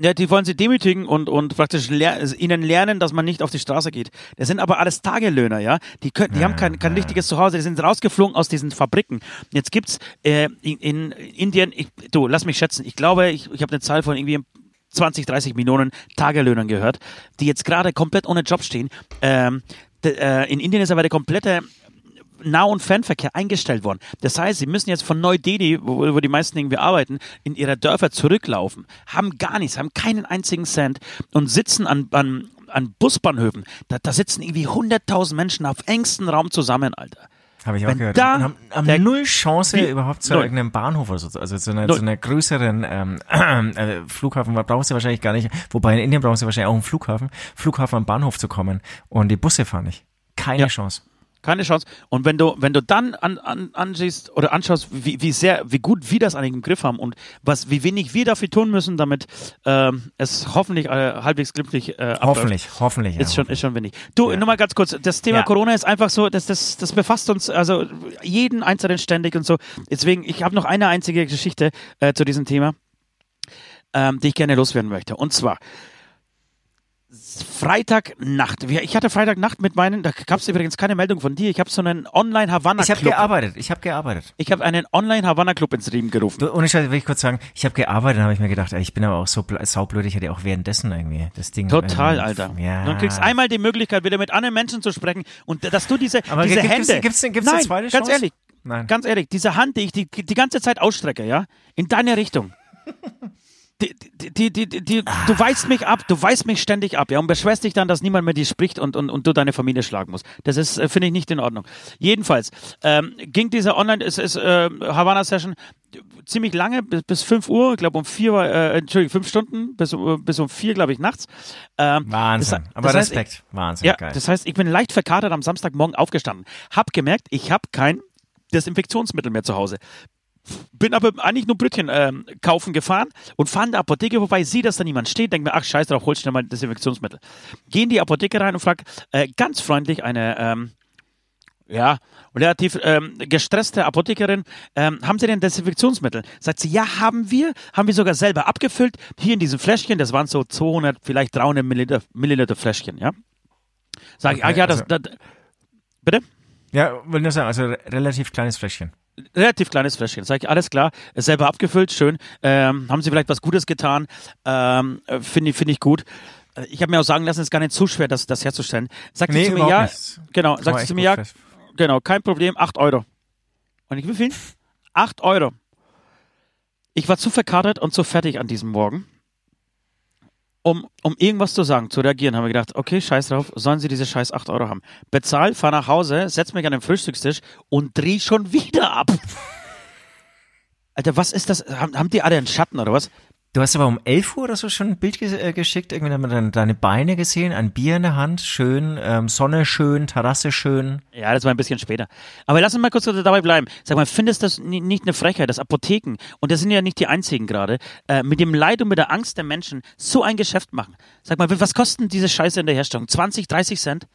Ja, die wollen sie demütigen und, und praktisch ler ihnen lernen, dass man nicht auf die Straße geht. Das sind aber alles Tagelöhner, ja. Die können, die haben kein, kein richtiges Zuhause, die sind rausgeflogen aus diesen Fabriken. Jetzt gibt's äh, in, in Indien, ich, du, lass mich schätzen, ich glaube, ich, ich habe eine Zahl von irgendwie 20, 30 Millionen Tagelöhnern gehört, die jetzt gerade komplett ohne Job stehen. Ähm, de, äh, in Indien ist aber der komplette Nah- und Fernverkehr eingestellt worden. Das heißt, sie müssen jetzt von Neu-Delhi, wo, wo, die meisten irgendwie arbeiten, in ihre Dörfer zurücklaufen, haben gar nichts, haben keinen einzigen Cent und sitzen an, an, an Busbahnhöfen. Da, da sitzen irgendwie 100.000 Menschen auf engstem Raum zusammen, Alter. Habe ich auch Wenn gehört. Da und haben, haben null Chance die, überhaupt zu null. irgendeinem Bahnhof oder so, also zu einer, zu einer größeren ähm, [clears throat] äh, Flughafen, brauchen sie wahrscheinlich gar nicht, wobei in Indien brauchen sie wahrscheinlich auch einen Flughafen, Flughafen am Bahnhof zu kommen und die Busse fahren nicht. Keine ja. Chance. Keine Chance. Und wenn du, wenn du dann an, an, ansiehst oder anschaust, wie, wie sehr, wie gut wir das eigentlich im Griff haben und was, wie wenig wir dafür tun müssen, damit ähm, es hoffentlich äh, halbwegs glimpflich äh, abläuft. Hoffentlich, hoffentlich. Ist ja, schon, ist schon wenig. Du, ja. nur mal ganz kurz. Das Thema ja. Corona ist einfach so, das, das, das befasst uns, also jeden Einzelnen ständig und so. Deswegen, ich habe noch eine einzige Geschichte äh, zu diesem Thema, ähm, die ich gerne loswerden möchte. Und zwar, Freitagnacht. Ich hatte Freitagnacht mit meinen, da gab es übrigens keine Meldung von dir. Ich habe so einen Online-Havanna-Club. Ich habe gearbeitet, ich habe gearbeitet. Ich habe einen Online-Havanna-Club ins Leben gerufen. Du, ohne Scheiße, will ich kurz sagen, ich habe gearbeitet, habe ich mir gedacht, ey, ich bin aber auch so saublöd, ich hätte auch währenddessen irgendwie das Ding. Total, Alter. Ja. Du kriegst einmal die Möglichkeit, wieder mit anderen Menschen zu sprechen und dass du diese, aber diese gibt Hände. Gibt's, gibt's, gibt's eine zweite Chance? ganz ehrlich. Nein. Ganz ehrlich, diese Hand, die ich die, die ganze Zeit ausstrecke, ja, in deine Richtung. Die, die, die, die, die, ah. du weist mich ab, du weist mich ständig ab, ja, und beschwerst dich dann, dass niemand mehr dir spricht und, und, und du deine Familie schlagen musst. Das ist, äh, finde ich, nicht in Ordnung. Jedenfalls ähm, ging dieser Online, es ist äh, Havana Session ziemlich lange, bis, bis 5 Uhr, ich glaube um 4 war, äh, Entschuldigung, 5 Stunden, bis, bis um 4, glaube ich, nachts. Ähm, Wahnsinn, das, aber das Respekt, heißt, Wahnsinn, ja, geil. Das heißt, ich bin leicht verkatert am Samstagmorgen aufgestanden, hab gemerkt, ich habe kein Desinfektionsmittel mehr zu Hause bin aber eigentlich nur Brötchen ähm, kaufen gefahren und fahre in der Apotheke wobei sehe, dass da niemand steht, denke mir, ach scheiß drauf, hol schnell mal Desinfektionsmittel. Gehe in die Apotheke rein und frage äh, ganz freundlich eine, ähm, ja, relativ ähm, gestresste Apothekerin, ähm, haben Sie denn Desinfektionsmittel? Sagt sie, ja, haben wir, haben wir sogar selber abgefüllt, hier in diesem Fläschchen, das waren so 200, vielleicht 300 Milliliter, Milliliter Fläschchen, ja. Sag okay, ich, ah ja, das, also, das, bitte? Ja, will nur sagen, also relativ kleines Fläschchen relativ kleines Fläschchen. Sag ich, alles klar, selber abgefüllt, schön. Ähm, haben Sie vielleicht was Gutes getan? Ähm, Finde ich, find ich gut. Äh, ich habe mir auch sagen lassen, es ist gar nicht zu schwer, das, das herzustellen. Sagt nee, sie zu mir, ja, nicht. genau, sagt sie zu mir, ja, genau, kein Problem, 8 Euro. Und ich, wie viel? 8 Euro. Ich war zu verkatert und zu fertig an diesem Morgen um, um irgendwas zu sagen, zu reagieren, haben wir gedacht, okay, scheiß drauf, sollen sie diese scheiß 8 Euro haben. Bezahl, fahr nach Hause, setz mich an den Frühstückstisch und dreh schon wieder ab. [laughs] Alter, was ist das? Haben, haben die alle einen Schatten oder was? Du hast aber um 11 Uhr oder so schon ein Bild äh, geschickt, irgendwie haben wir deine Beine gesehen, ein Bier in der Hand, schön, ähm, Sonne schön, Terrasse schön. Ja, das war ein bisschen später. Aber lass uns mal kurz dabei bleiben. Sag mal, findest du das nicht eine Frechheit, dass Apotheken, und das sind ja nicht die einzigen gerade, äh, mit dem Leid und mit der Angst der Menschen so ein Geschäft machen? Sag mal, was kosten diese Scheiße in der Herstellung? 20, 30 Cent?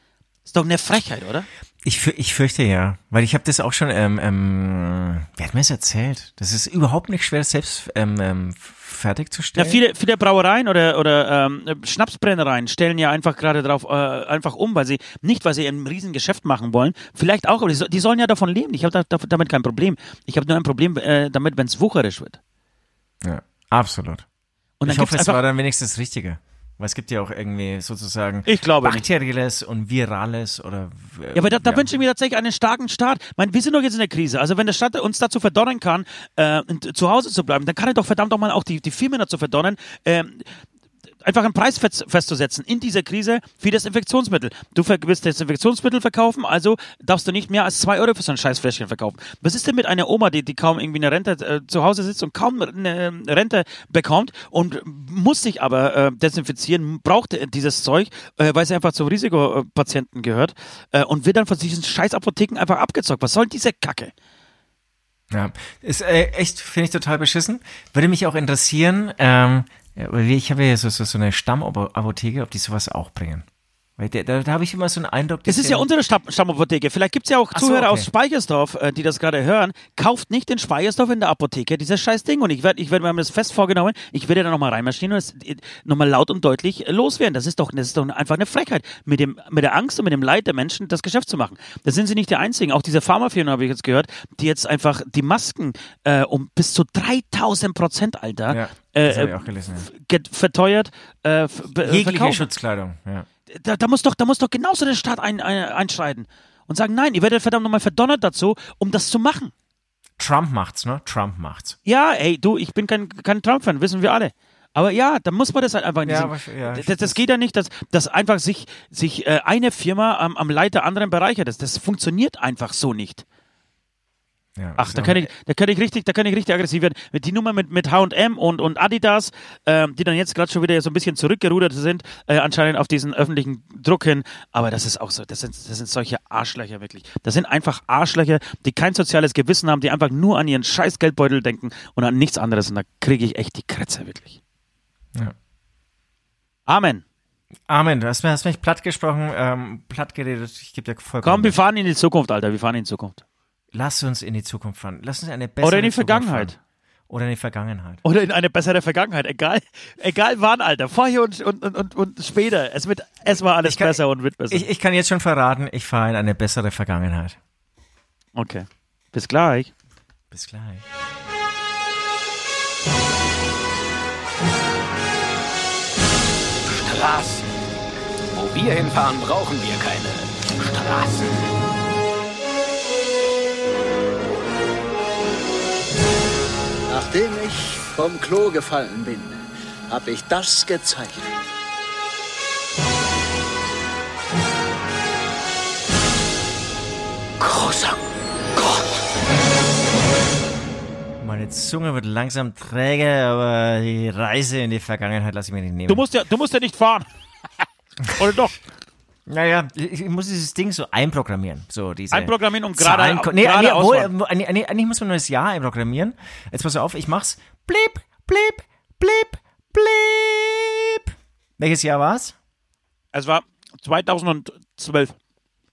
Ist doch eine Frechheit, oder? Ich, ich fürchte ja, weil ich habe das auch schon, ähm, ähm, wer hat mir das erzählt? Das ist überhaupt nicht schwer, selbst ähm, ähm, fertigzustellen. Ja, viele, viele Brauereien oder, oder ähm, Schnapsbrennereien stellen ja einfach gerade darauf äh, einfach um, weil sie nicht, weil sie ein Riesengeschäft machen wollen. Vielleicht auch, aber die, die sollen ja davon leben. Ich habe da, damit kein Problem. Ich habe nur ein Problem äh, damit, wenn es wucherisch wird. Ja, absolut. Und ich hoffe, es war dann wenigstens das Richtige. Weil es gibt ja auch irgendwie sozusagen ich glaube bakterielles nicht. und virales oder. Äh, ja, aber da, da ja. wünsche ich mir tatsächlich einen starken Staat. Ich meine, wir sind doch jetzt in der Krise. Also wenn der Staat uns dazu verdonnern kann, äh, zu Hause zu bleiben, dann kann er doch verdammt doch mal auch die, die Firmen dazu verdonnern, äh, einfach einen Preis festzusetzen in dieser Krise für das Infektionsmittel. Du willst das Infektionsmittel verkaufen, also darfst du nicht mehr als zwei Euro für so ein scheiß Fläschchen verkaufen. Was ist denn mit einer Oma, die, die kaum irgendwie eine Rente äh, zu Hause sitzt und kaum eine Rente bekommt und muss sich aber äh, desinfizieren, braucht dieses Zeug, äh, weil sie einfach zu Risikopatienten gehört äh, und wird dann von diesen scheiß Apotheken einfach abgezockt. Was soll diese Kacke? Ja, ist äh, echt, finde ich total beschissen. Würde mich auch interessieren, ähm, ich habe ja so, so, so eine Stammapotheke, ob die sowas auch bringen. Weil da, da, da habe ich immer so einen Eindruck. Das ist ja unsere Stamm Stammapotheke. Vielleicht gibt es ja auch Ach Zuhörer so, okay. aus Speichersdorf, äh, die das gerade hören. Kauft nicht in Speichersdorf in der Apotheke dieses scheiß Ding. Und ich werde, ich werd, wir haben das fest vorgenommen, ich werde da nochmal reinmarschieren und es nochmal laut und deutlich loswerden. Das ist doch, das ist doch einfach eine Frechheit, mit, dem, mit der Angst und mit dem Leid der Menschen das Geschäft zu machen. Da sind sie nicht die Einzigen. Auch diese Pharmafirmen habe ich jetzt gehört, die jetzt einfach die Masken äh, um bis zu 3000 Prozent, Alter, ja, äh, äh gelesen, ja. verteuert. Äh, Jegliche verkaufen. Schutzkleidung, ja da, da, muss doch, da muss doch genauso der Staat ein, ein, einschreiten und sagen, nein, ihr werdet verdammt nochmal verdonnert dazu, um das zu machen. Trump macht's, ne? Trump macht's. Ja, ey, du, ich bin kein, kein Trump-Fan, wissen wir alle. Aber ja, da muss man das halt einfach nicht. Ja, ja, das, das, geht ja nicht, dass, dass einfach sich, sich äh, eine Firma am, am Leid der anderen bereichert. Das, das funktioniert einfach so nicht. Ja, Ach, da kann, ich, da kann ich richtig, da kann ich richtig aggressiv werden. Mit die Nummer mit, mit H&M und, und Adidas, ähm, die dann jetzt gerade schon wieder so ein bisschen zurückgerudert sind, äh, anscheinend auf diesen öffentlichen Druck hin. Aber das ist auch so, das sind, das sind solche Arschlöcher wirklich. Das sind einfach Arschlöcher, die kein soziales Gewissen haben, die einfach nur an ihren scheiß Geldbeutel denken und an nichts anderes. Und da kriege ich echt die Kretze wirklich. Ja. Amen. Amen. Du hast, hast mich platt gesprochen, ähm, platt geredet. Ich gebe dir vollkommen. Komm, wir fahren in die Zukunft, Alter. Wir fahren in die Zukunft. Lass uns in die Zukunft fahren. Lass uns eine bessere Oder in die Vergangenheit. Oder in die Vergangenheit. Oder in eine bessere Vergangenheit. Egal, egal wann, Alter. Vorher und, und, und, und später. Es, wird, es war alles kann, besser und wird besser. Ich, ich kann jetzt schon verraten, ich fahre in eine bessere Vergangenheit. Okay. Bis gleich. Bis gleich. Straßen. Wo wir hinfahren, brauchen wir keine Straßen. Nachdem ich vom Klo gefallen bin, habe ich das gezeigt. Großer Gott. Meine Zunge wird langsam träge, aber die Reise in die Vergangenheit lasse ich mir nicht nehmen. Du musst ja, du musst ja nicht fahren. [laughs] Oder doch? Naja, ich muss dieses Ding so einprogrammieren. So diese einprogrammieren und gerade. Nee, nee, obwohl, nee, nee, eigentlich muss man nur das Jahr einprogrammieren. Jetzt pass auf, ich mach's. Blip, blip, blip, blip. Welches Jahr war's? Es war 2012.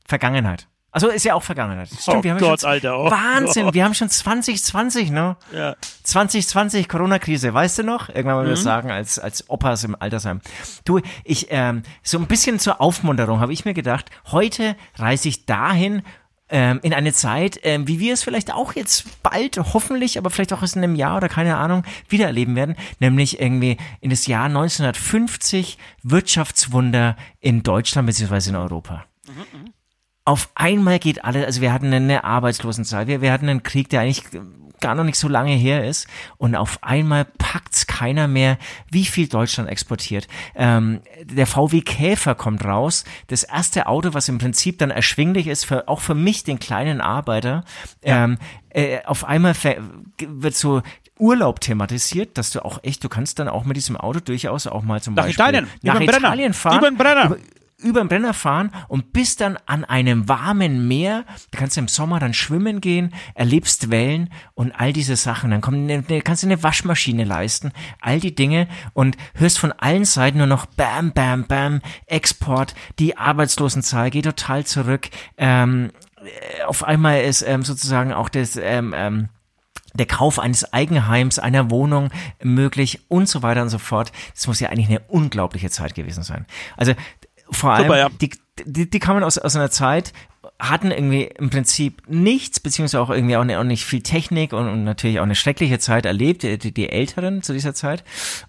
Vergangenheit. Also ist ja auch Vergangenheit. Stimmt, oh wir haben Gott, schon, Alter. Oh. Wahnsinn, wir haben schon 2020, ne? Ja. 2020 Corona-Krise, weißt du noch? Irgendwann mal mhm. wir das sagen, als, als Opas im Altersheim. Du, ich, ähm, so ein bisschen zur Aufmunterung habe ich mir gedacht, heute reise ich dahin, ähm, in eine Zeit, ähm, wie wir es vielleicht auch jetzt bald, hoffentlich, aber vielleicht auch erst in einem Jahr oder keine Ahnung, wieder erleben werden, nämlich irgendwie in das Jahr 1950 Wirtschaftswunder in Deutschland bzw. in Europa. Mhm, mh auf einmal geht alles, also wir hatten eine Arbeitslosenzahl, wir, wir hatten einen Krieg, der eigentlich gar noch nicht so lange her ist und auf einmal packt's keiner mehr, wie viel Deutschland exportiert. Ähm, der VW Käfer kommt raus, das erste Auto, was im Prinzip dann erschwinglich ist, für, auch für mich, den kleinen Arbeiter. Ja. Ähm, äh, auf einmal wird so Urlaub thematisiert, dass du auch echt, du kannst dann auch mit diesem Auto durchaus auch mal zum nach Beispiel Italien, nach Italien fahren. Über den Brenner. Über, über den Brenner fahren und bist dann an einem warmen Meer. Du kannst im Sommer dann schwimmen gehen, erlebst Wellen und all diese Sachen. Dann kommt eine, kannst du eine Waschmaschine leisten, all die Dinge und hörst von allen Seiten nur noch Bam, Bam, Bam, Export. Die Arbeitslosenzahl geht total zurück. Ähm, auf einmal ist ähm, sozusagen auch das ähm, ähm, der Kauf eines Eigenheims, einer Wohnung möglich und so weiter und so fort. Das muss ja eigentlich eine unglaubliche Zeit gewesen sein. Also vor allem, Super, ja. die, die, die kamen aus, aus einer Zeit, hatten irgendwie im Prinzip nichts, beziehungsweise auch irgendwie auch, ne, auch nicht viel Technik und, und, natürlich auch eine schreckliche Zeit erlebt, die, die Älteren zu dieser Zeit.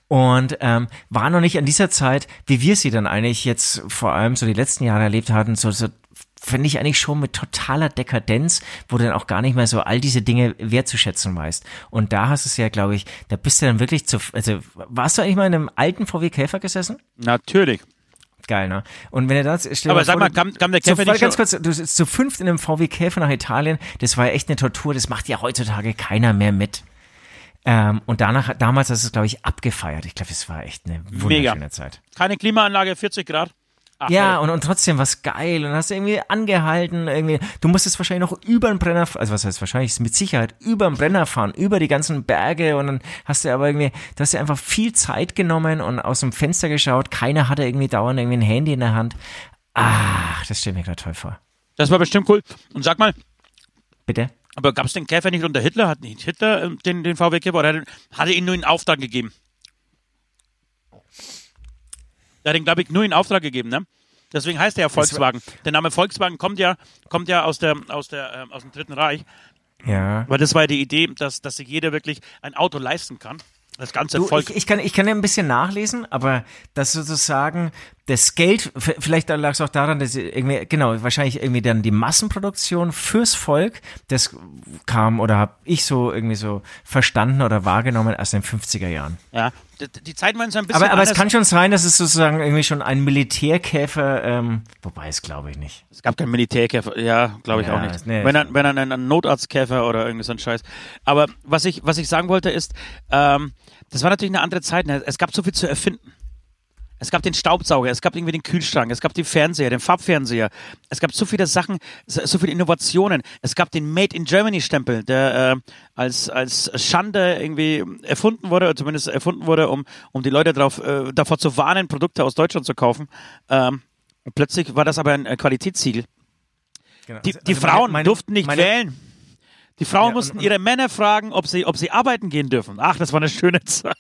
Und ähm, war noch nicht an dieser Zeit, wie wir sie dann eigentlich jetzt vor allem so die letzten Jahre erlebt hatten, so, so finde ich eigentlich schon mit totaler Dekadenz, wo du dann auch gar nicht mehr so all diese Dinge wertzuschätzen weißt. Und da hast du es ja, glaube ich, da bist du dann wirklich zu, also warst du eigentlich mal in einem alten VW Käfer gesessen? Natürlich. Geil, ne? Und wenn er das, Aber sag mal, kam, kam der Käfer zu, nicht ganz kurz, du bist zu fünft in einem VW Käfer nach Italien, das war echt eine Tortur, das macht ja heutzutage keiner mehr mit. Ähm, und danach, damals hast du es, glaube ich, abgefeiert. Ich glaube, es war echt eine wunderschöne Mega. Zeit. Keine Klimaanlage, 40 Grad. Ach, ja, und, und trotzdem was geil und hast irgendwie angehalten, irgendwie, du musstest wahrscheinlich noch über den Brenner, also was heißt wahrscheinlich, mit Sicherheit über den Brenner fahren, über die ganzen Berge und dann hast du aber irgendwie, du hast dir einfach viel Zeit genommen und aus dem Fenster geschaut, keiner hatte irgendwie dauernd irgendwie ein Handy in der Hand. Ach, das steht mir gerade toll vor. Das war bestimmt cool. Und sag mal. Bitte? Aber gab es den Käfer nicht unter Hitler? Hat nicht Hitler ähm, den, den VW Käfer oder hat er ihn nur in Auftrag gegeben? Er hat ihn, glaube ich, nur in Auftrag gegeben, ne? Deswegen heißt er ja Volkswagen. Der Name Volkswagen kommt ja, kommt ja aus, der, aus, der, äh, aus dem Dritten Reich. Ja. Weil das war ja die Idee, dass, dass sich jeder wirklich ein Auto leisten kann. Das ganze du, Volk. Ich, ich, kann, ich kann ja ein bisschen nachlesen, aber das sozusagen das Geld, vielleicht lag es auch daran, dass irgendwie, genau, wahrscheinlich irgendwie dann die Massenproduktion fürs Volk, das kam oder habe ich so irgendwie so verstanden oder wahrgenommen erst in den 50er Jahren. Ja, die, die Zeiten waren so ein bisschen. Aber, aber es kann schon sein, dass es sozusagen irgendwie schon ein Militärkäfer, ähm, wobei es glaube ich nicht. Es gab keinen Militärkäfer, ja, glaube ich ja, auch nicht. Nee, wenn, dann, wenn dann ein Notarztkäfer oder irgendwie so ein Scheiß. Aber was ich, was ich sagen wollte ist, ähm, das war natürlich eine andere Zeit. Ne? Es gab so viel zu erfinden. Es gab den Staubsauger, es gab irgendwie den Kühlschrank, es gab den Fernseher, den Farbfernseher. Es gab so viele Sachen, so viele Innovationen. Es gab den Made in Germany Stempel, der äh, als als Schande irgendwie erfunden wurde, oder zumindest erfunden wurde, um um die Leute darauf äh, davor zu warnen, Produkte aus Deutschland zu kaufen. Ähm, plötzlich war das aber ein Qualitätssiegel. Genau. Die, die also Frauen meine, durften nicht meine, wählen. Die Frauen ja, mussten und, und, ihre Männer fragen, ob sie ob sie arbeiten gehen dürfen. Ach, das war eine schöne [laughs] Zeit.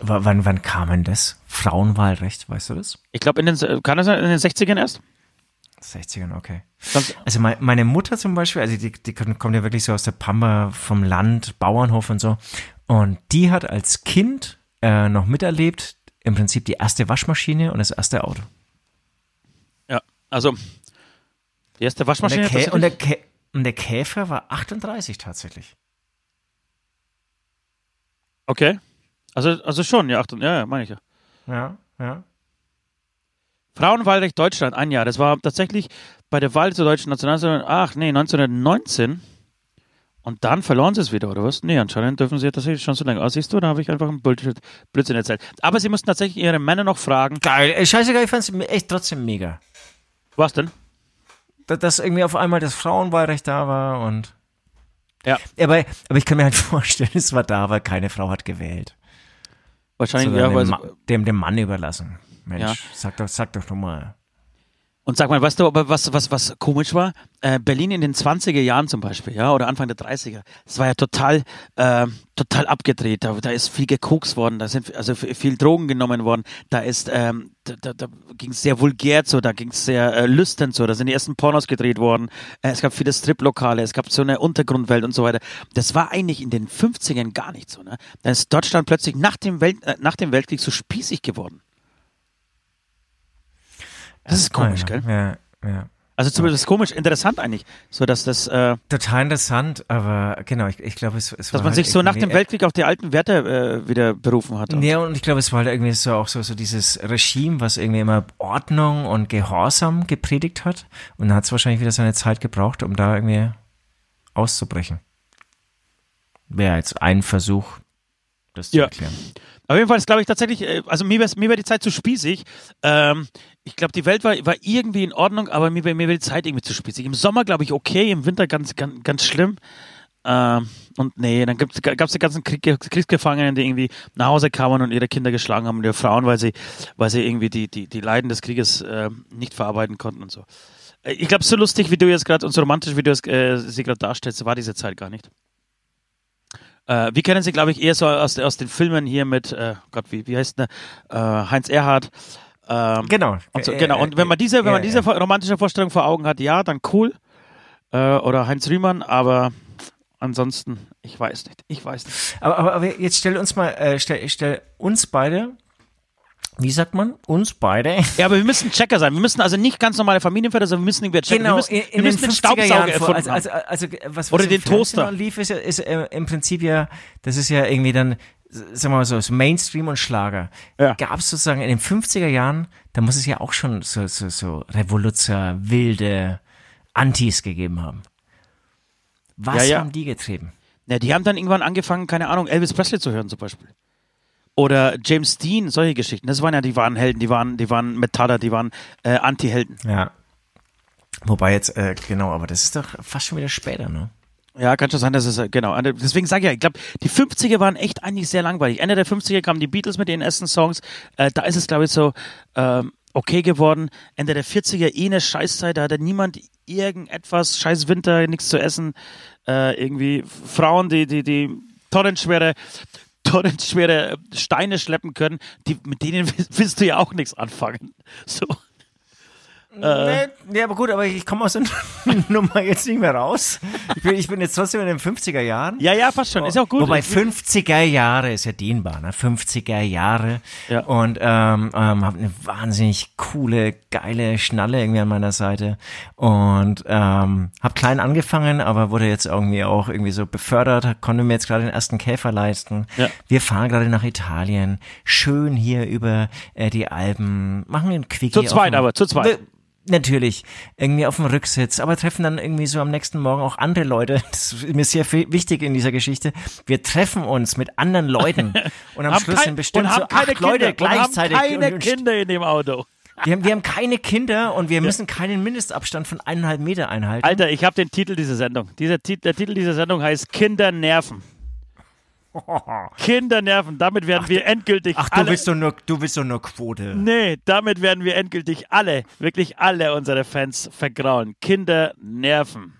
Wann, wann kam denn das? Frauenwahlrecht, weißt du das? Ich glaube, in den, kann das in den 60ern erst? 60ern, okay. Also meine Mutter zum Beispiel, also die, die kommt ja wirklich so aus der Pampa vom Land, Bauernhof und so. Und die hat als Kind äh, noch miterlebt, im Prinzip die erste Waschmaschine und das erste Auto. Ja, also die erste Waschmaschine. Und der, und der, Kä und der Käfer war 38 tatsächlich. Okay. Also, also schon, ja, ja, ja meine ich ja. Ja, ja. Frauenwahlrecht Deutschland, ein Jahr. Das war tatsächlich bei der Wahl zur deutschen Nationalratsamt, ach nee, 1919. Und dann verloren sie es wieder, oder was? Nee, anscheinend dürfen sie tatsächlich schon so lange. Ah, siehst du, da habe ich einfach einen Blödsinn erzählt. Aber sie mussten tatsächlich ihre Männer noch fragen. Geil, scheißegal, ich fand es echt trotzdem mega. Was denn? Dass, dass irgendwie auf einmal das Frauenwahlrecht da war und. Ja. Aber, aber ich kann mir halt [laughs] vorstellen, es war da, weil keine Frau hat gewählt. Wahrscheinlich, ja, dem, Ma dem, dem Mann überlassen. Mensch, ja. sag doch, sag doch mal. Und sag mal, weißt du, was, was, was komisch war? Äh, Berlin in den 20er Jahren zum Beispiel, ja, oder Anfang der 30er, das war ja total, äh, total abgedreht. Da, da ist viel gekokst worden, da sind also viel Drogen genommen worden, da ist, ähm, da, da, da ging es sehr vulgär zu, da ging es sehr äh, lüstern zu, da sind die ersten Pornos gedreht worden, äh, es gab viele Striplokale, es gab so eine Untergrundwelt und so weiter. Das war eigentlich in den 50ern gar nicht so, ne? Da ist Deutschland plötzlich nach dem, Welt, äh, nach dem Weltkrieg so spießig geworden. Das ist komisch, gell? Ja, ja. Also zumindest komisch, interessant eigentlich, so dass das äh, total interessant, aber genau, ich, ich glaube, es, es dass man halt sich so nach dem Weltkrieg auf die alten Werte äh, wieder berufen hat. Ja, und ich glaube, es war halt irgendwie so auch so so dieses Regime, was irgendwie immer Ordnung und Gehorsam gepredigt hat, und dann hat es wahrscheinlich wieder seine Zeit gebraucht, um da irgendwie auszubrechen. Wäre jetzt ein Versuch, das zu ja. erklären. Auf jeden Fall ist, glaube ich, tatsächlich, äh, also mir wäre mir wär die Zeit zu spießig. Ähm, ich glaube, die Welt war, war irgendwie in Ordnung, aber mir wäre mir wär die Zeit irgendwie zu spießig. Im Sommer, glaube ich, okay, im Winter ganz, ganz, ganz schlimm. Ähm, und nee, dann gab es die ganzen Krieg, Kriegsgefangenen, die irgendwie nach Hause kamen und ihre Kinder geschlagen haben und ihre Frauen, weil sie, weil sie irgendwie die, die, die Leiden des Krieges äh, nicht verarbeiten konnten und so. Äh, ich glaube, so lustig, wie du jetzt gerade und so romantisch, wie du es, äh, sie gerade darstellst, war diese Zeit gar nicht. Äh, wir kennen sie, glaube ich, eher so aus, aus den Filmen hier mit, äh, Gott, wie, wie heißt der? Äh, Heinz Erhardt. Ähm, genau. Und so, genau. Und wenn man diese, wenn man diese romantische Vorstellung vor Augen hat, ja, dann cool. Äh, oder Heinz Riemann, aber ansonsten, ich weiß nicht. Ich weiß nicht. Aber, aber, aber jetzt stell uns mal, äh, stell, stell uns beide wie sagt man, uns beide. Ja, aber wir müssen Checker sein. Wir müssen also nicht ganz normale Familienväter, sondern wir müssen irgendwie checken. Genau, wir müssen, in, in wir müssen den, den Staubsauger erfunden also, also, also, was, was Oder den Toaster. lief, ist, ist äh, im Prinzip ja, das ist ja irgendwie dann, sagen wir mal so, so Mainstream und Schlager. Ja. Gab es sozusagen in den 50er Jahren, da muss es ja auch schon so, so, so Revoluzer, wilde Antis gegeben haben. Was Ja, ja. haben die getrieben? Ja, die haben dann irgendwann angefangen, keine Ahnung, Elvis Presley zu hören zum Beispiel. Oder James Dean, solche Geschichten. Das waren ja, die waren Helden, die waren, die waren Metaller, die waren äh, Anti-Helden. Ja. Wobei jetzt, äh, genau, aber das ist doch fast schon wieder später, ne? Ja, kann schon sein, dass es, äh, genau. Deswegen sage ich ja, ich glaube, die 50er waren echt eigentlich sehr langweilig. Ende der 50er kamen die Beatles mit ihren ersten Songs. Äh, da ist es, glaube ich, so ähm, okay geworden. Ende der 40er eh eine Scheißzeit, da hatte niemand irgendetwas, scheiß Winter, nichts zu essen. Äh, irgendwie Frauen, die, die, die tonnenschwere, tonnenschwere Steine schleppen können, die, mit denen [laughs] willst du ja auch nichts anfangen. So. Nee, nee, aber gut, aber ich komme aus der [laughs] Nummer jetzt nicht mehr raus. Ich bin, ich bin jetzt trotzdem in den 50er Jahren. Ja, ja, fast schon. Ist auch gut. Wobei 50er Jahre ist ja dehnbar, ne? 50er Jahre. Ja. Und ähm, ähm, habe eine wahnsinnig coole, geile Schnalle irgendwie an meiner Seite. Und ähm, habe klein angefangen, aber wurde jetzt irgendwie auch irgendwie so befördert, konnte mir jetzt gerade den ersten Käfer leisten. Ja. Wir fahren gerade nach Italien, schön hier über äh, die Alpen, machen einen Quickie. Zu zweit aber, zu zweit. Natürlich, irgendwie auf dem Rücksitz, aber treffen dann irgendwie so am nächsten Morgen auch andere Leute. [laughs] Das ist mir sehr wichtig in dieser Geschichte. Wir treffen uns mit anderen Leuten [laughs] und am Schluss kein- sind bestimmt und so acht Leute Kinder, und gleichzeitig. Haben keine und, und, Kinder in dem Auto. Wir, haben, wir haben keine Kinder und wir müssen keinen Mindestabstand von eineinhalb Meter einhalten. Alter, ich habe den Titel dieser Sendung. Dieser der Titel dieser Sendung heißt Kindernerven. [laughs] Kindernerven. Damit werden wir endgültig Ach, du alle. willst doch nur, du willst doch nur Quote. Nee, damit werden wir endgültig alle, wirklich alle unsere Fans vergrauen. Kindernerven.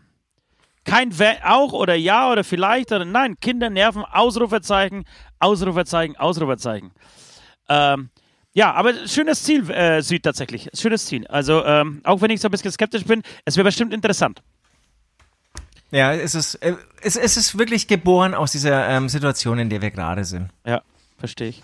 Kein Wer auch oder ja oder vielleicht oder nein, Kindernerven, Ausrufezeichen, Ausrufezeichen, Ausrufezeichen. Ähm, ja, aber schönes Ziel, äh, Süd tatsächlich. Schönes Ziel. Also, ähm, auch wenn ich so ein bisschen skeptisch bin, es wäre bestimmt interessant. Ja, es ist, äh, es, es ist wirklich geboren aus dieser ähm, Situation, in der wir gerade sind. Ja, verstehe ich.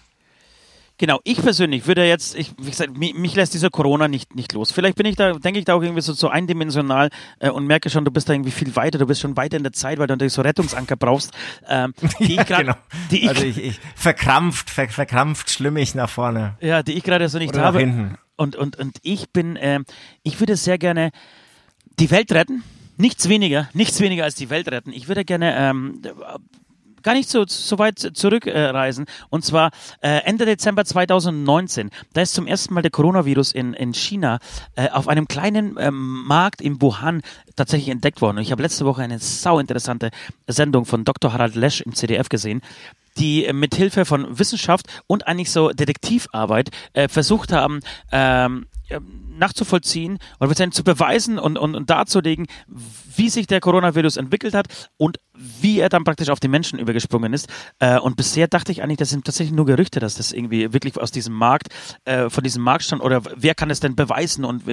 Genau, ich persönlich würde jetzt, ich, wie gesagt, mich, mich lässt dieser Corona nicht, nicht los. Vielleicht bin ich da, denke ich da auch irgendwie so, so eindimensional äh, und merke schon, du bist da irgendwie viel weiter, du bist schon weiter in der Zeit, weil du natürlich so Rettungsanker brauchst. Ähm, die [laughs] ich grad, genau. die ich, also ich, ich verkrampft, ver, verkrampft schlimmig nach vorne. ja, die ich gerade so nicht Oder nach habe. hinten. Und, und, und ich bin, ähm, ich würde sehr gerne die Welt retten. Nichts weniger, nichts weniger als die Welt retten. Ich würde gerne ähm, gar nicht so, so weit zurückreisen. Äh, und zwar äh, Ende Dezember 2019. Da ist zum ersten Mal der Coronavirus in, in China äh, auf einem kleinen ähm, Markt in Wuhan tatsächlich entdeckt worden. Und ich habe letzte Woche eine sau interessante Sendung von Dr. Harald Lesch im CDF gesehen die äh, mit Hilfe von Wissenschaft und eigentlich so Detektivarbeit äh, versucht haben, ähm, nachzuvollziehen oder beziehungsweise zu beweisen und, und, und darzulegen, wie sich der Coronavirus entwickelt hat und wie er dann praktisch auf die Menschen übergesprungen ist. Äh, und bisher dachte ich eigentlich, das sind tatsächlich nur Gerüchte, dass das irgendwie wirklich aus diesem Markt, äh, von diesem Markt stammt oder wer kann es denn beweisen und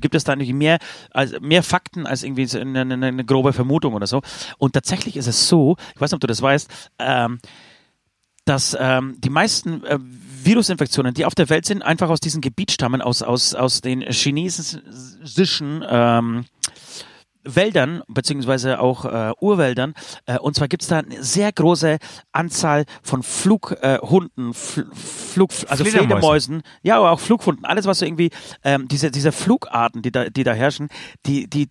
gibt es da irgendwie mehr, als, mehr Fakten als irgendwie eine, eine, eine grobe Vermutung oder so. Und tatsächlich ist es so, ich weiß nicht, ob du das weißt, ähm, dass ähm, die meisten äh, Virusinfektionen, die auf der Welt sind, einfach aus diesem Gebiet stammen, aus, aus, aus den chinesischen ähm, Wäldern, beziehungsweise auch äh, Urwäldern. Äh, und zwar gibt es da eine sehr große Anzahl von Flughunden, äh, Fl Flug, also Fledermäuse. Fledermäusen, ja, aber auch Flughunden, alles was so irgendwie, ähm, diese, diese Flugarten, die da, die da herrschen, die, die,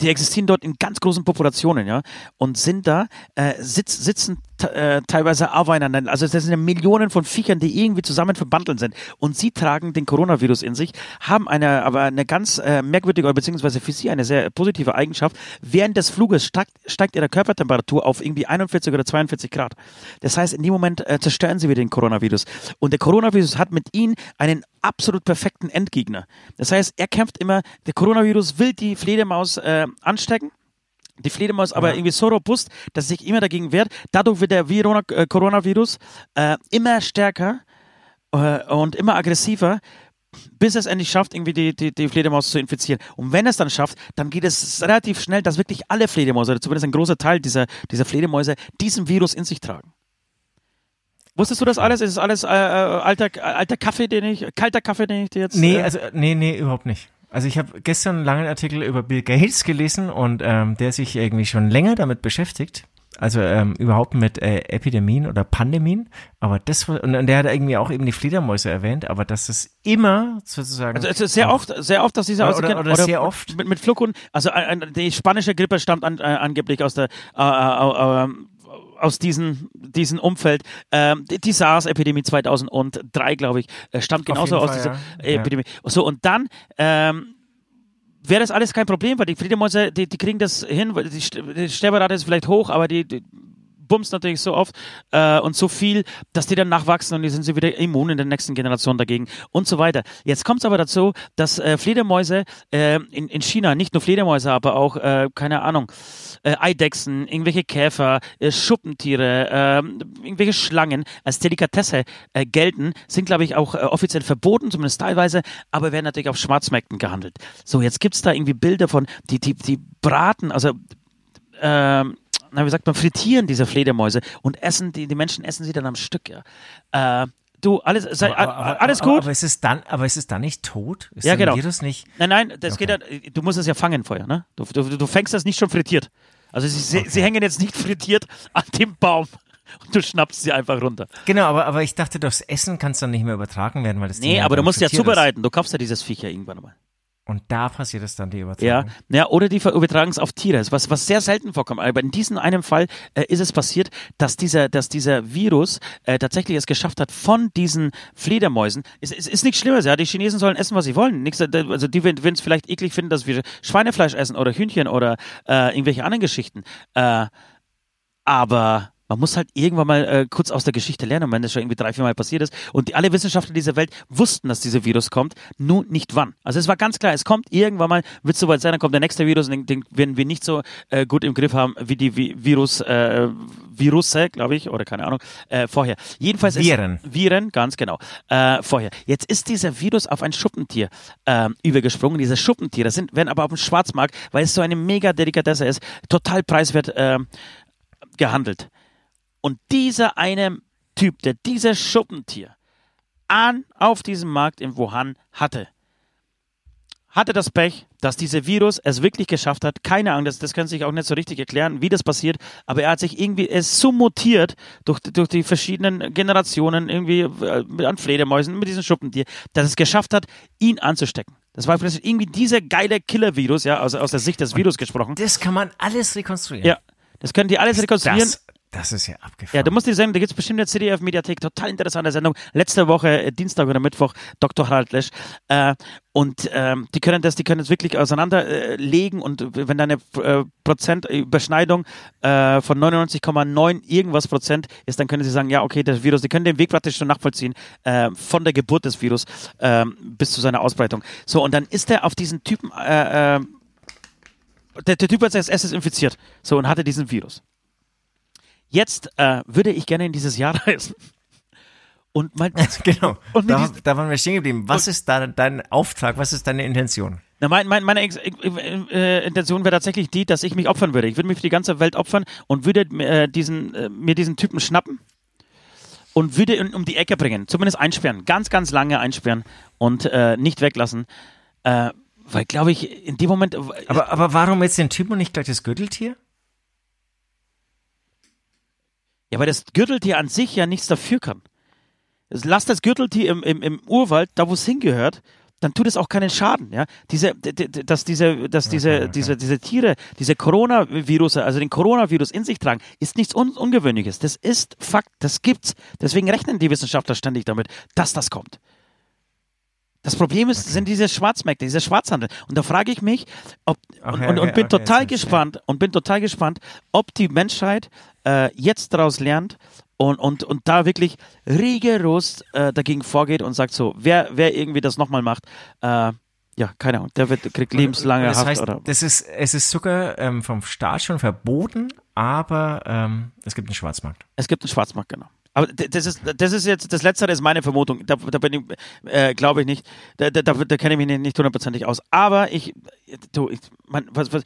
die existieren dort in ganz großen Populationen, ja, und sind da, äh, sitz, sitzen äh, teilweise aufeinander. Also das sind Millionen von Viechern, die irgendwie zusammen verbandelt sind. Und sie tragen den Coronavirus in sich, haben eine, aber eine ganz äh, merkwürdige, beziehungsweise für sie eine sehr positive Eigenschaft. Während des Fluges steigt, steigt ihre Körpertemperatur auf irgendwie 41 oder 42 Grad. Das heißt, in dem Moment äh, zerstören sie wieder den Coronavirus. Und der Coronavirus hat mit ihnen einen absolut perfekten Endgegner. Das heißt, er kämpft immer, der Coronavirus will die Fledermaus äh, anstecken. Die Fledermaus aber irgendwie so robust, dass sich immer dagegen wehrt. Dadurch wird der Virona äh, Coronavirus äh, immer stärker äh, und immer aggressiver, bis es endlich schafft, irgendwie die, die, die Fledermaus zu infizieren. Und wenn es dann schafft, dann geht es relativ schnell, dass wirklich alle Fledermäuse, oder zumindest ein großer Teil dieser, dieser Fledermäuse, diesen Virus in sich tragen. Wusstest du das alles? Ist es alles äh, äh, alter, alter Kaffee, den ich, kalter Kaffee, den ich dir jetzt. Nee, äh, also, nee, nee, überhaupt nicht. Also ich habe gestern einen langen Artikel über Bill Gates gelesen und ähm, der sich irgendwie schon länger damit beschäftigt. Also ähm, überhaupt mit äh, Epidemien oder Pandemien. Aber das und, und der hat irgendwie auch eben die Fledermäuse erwähnt, aber dass das immer sozusagen. Also, also sehr oft, sehr oft, dass diese oder, oder, oder, sehr oft mit, mit Flughunden. Also äh, die spanische Grippe stammt an, äh, angeblich aus der äh, äh, äh, aus diesem diesen Umfeld. Ähm, die, die SARS-Epidemie 2003, glaube ich, äh, stammt genauso aus Fall, dieser ja. Epidemie. Ja. So, und dann ähm, wäre das alles kein Problem, weil die Fledermäuse, die, die kriegen das hin, weil die Sterberate ist vielleicht hoch, aber die, die bumst natürlich so oft äh, und so viel, dass die dann nachwachsen und die sind sie wieder immun in der nächsten Generation dagegen und so weiter. Jetzt kommt es aber dazu, dass äh, Fledermäuse äh, in, in China, nicht nur Fledermäuse, aber auch, äh, keine Ahnung, äh, Eidechsen, irgendwelche Käfer, äh, Schuppentiere, äh, irgendwelche Schlangen als Delikatesse äh, gelten, sind, glaube ich, auch äh, offiziell verboten, zumindest teilweise, aber werden natürlich auf Schwarzmärkten gehandelt. So, jetzt gibt es da irgendwie Bilder von, die, die, die braten, also äh, na, wie sagt man, frittieren diese Fledermäuse und essen, die, die Menschen essen sie dann am Stück, ja. Äh, du, alles, sei, aber, aber, alles gut. Aber, ist es dann, aber ist es dann nicht tot? Ist ja, genau. Virus nicht? Nein, nein, das okay. geht ja, du musst es ja fangen vorher, ne? Du, du, du fängst das nicht schon frittiert. Also sie, okay. sie hängen jetzt nicht frittiert an dem Baum [laughs] und du schnappst sie einfach runter. Genau, aber, aber ich dachte, das Essen kannst dann nicht mehr übertragen werden, weil das Nee, aber du musst ja zubereiten. Ist. Du kaufst ja dieses Viech ja irgendwann mal. Und da passiert es dann, die Übertragung. Ja, ja oder die übertragen es auf Tiere, was, was sehr selten vorkommt. Aber in diesem einen Fall äh, ist es passiert, dass dieser, dass dieser Virus äh, tatsächlich es geschafft hat, von diesen Fledermäusen, es, es ist nichts Schlimmes, ja, die Chinesen sollen essen, was sie wollen. Nichts, äh, also die, wenn es vielleicht eklig finden, dass wir Schweinefleisch essen oder Hühnchen oder äh, irgendwelche anderen Geschichten. Äh, aber man muss halt irgendwann mal äh, kurz aus der Geschichte lernen, wenn das schon irgendwie drei, vier Mal passiert ist. Und die, alle Wissenschaftler dieser Welt wussten, dass dieser Virus kommt, nur nicht wann. Also es war ganz klar, es kommt irgendwann mal, wird soweit sein, dann kommt der nächste Virus, den, den werden wir nicht so äh, gut im Griff haben wie die Vi Virus, äh, Virusse, glaube ich, oder keine Ahnung, äh, vorher. Jedenfalls Viren. Ist, Viren, ganz genau, äh, vorher. Jetzt ist dieser Virus auf ein Schuppentier äh, übergesprungen. Diese Schuppentiere sind, werden aber auf dem Schwarzmarkt, weil es so eine mega Delikatesse ist, total preiswert äh, gehandelt. Und dieser eine Typ, der dieses Schuppentier an auf diesem Markt in Wuhan hatte, hatte das Pech, dass dieser Virus es wirklich geschafft hat. Keine Ahnung, das, das können Sie sich auch nicht so richtig erklären, wie das passiert, aber er hat sich irgendwie, es so mutiert durch, durch die verschiedenen Generationen irgendwie äh, an Fledermäusen mit diesem Schuppentier, dass es geschafft hat, ihn anzustecken. Das war irgendwie dieser geile Killer-Virus, ja, aus, aus der Sicht des Virus gesprochen. Das kann man alles rekonstruieren. Ja, das können die alles rekonstruieren. Das das ist ja abgefahren. Ja, du musst die Sendung, da gibt es bestimmt in der CDF-Mediathek, total interessante Sendung. Letzte Woche, äh, Dienstag oder Mittwoch, Dr. Harald Lesch. Äh, und ähm, die können das, die können das wirklich auseinanderlegen äh, und wenn da eine äh, Prozentüberschneidung äh, von 99,9 irgendwas Prozent ist, dann können sie sagen, ja, okay, das Virus, die können den Weg praktisch schon nachvollziehen, äh, von der Geburt des Virus äh, bis zu seiner Ausbreitung. So, und dann ist er auf diesen Typen, äh, äh, der, der Typ als erstes infiziert, so, und hatte diesen Virus. Jetzt äh, würde ich gerne in dieses Jahr [laughs] reisen. Und mal, [laughs] genau, und da, da, waren wir stehen geblieben. Was ist da dein Auftrag? Was ist deine Intention? Na, mein, mein, meine Ex äh, Intention wäre tatsächlich die, dass ich mich opfern würde. Ich würde mich für die ganze Welt opfern und würde äh, diesen, äh, mir diesen Typen schnappen und würde ihn um die Ecke bringen. Zumindest einsperren. Ganz, ganz lange einsperren und äh, nicht weglassen. Äh, weil, glaube ich, in dem Moment. Aber, aber warum jetzt den Typen und nicht gleich das Gürteltier? Ja, weil das Gürteltier an sich ja nichts dafür kann. Lass das Gürteltier im, im, im Urwald, da wo es hingehört, dann tut es auch keinen Schaden. Ja? Diese, dass diese, dass diese, okay, okay. diese, diese Tiere, diese Coronavirus, also den Coronavirus in sich tragen, ist nichts Un Ungewöhnliches. Das ist Fakt, das gibt's. Deswegen rechnen die Wissenschaftler ständig damit, dass das kommt. Das Problem ist, okay. sind diese Schwarzmärkte, dieser Schwarzhandel. Und da frage ich mich, ob, und, und, und, bin total gespannt, und bin total gespannt, ob die Menschheit äh, jetzt daraus lernt und, und, und da wirklich rigoros äh, dagegen vorgeht und sagt so, wer, wer irgendwie das nochmal macht, äh, ja, keine Ahnung, der wird, kriegt lebenslange das Haft. Heißt, oder? Das ist, es ist sogar ähm, vom Staat schon verboten, aber ähm, es gibt einen Schwarzmarkt. Es gibt einen Schwarzmarkt, genau. Aber das ist, das ist jetzt, das Letztere ist meine Vermutung. Da, da bin ich, äh, glaube ich nicht. Da, da, da kenne ich mich nicht hundertprozentig aus. Aber ich, du, ich, man, was, was,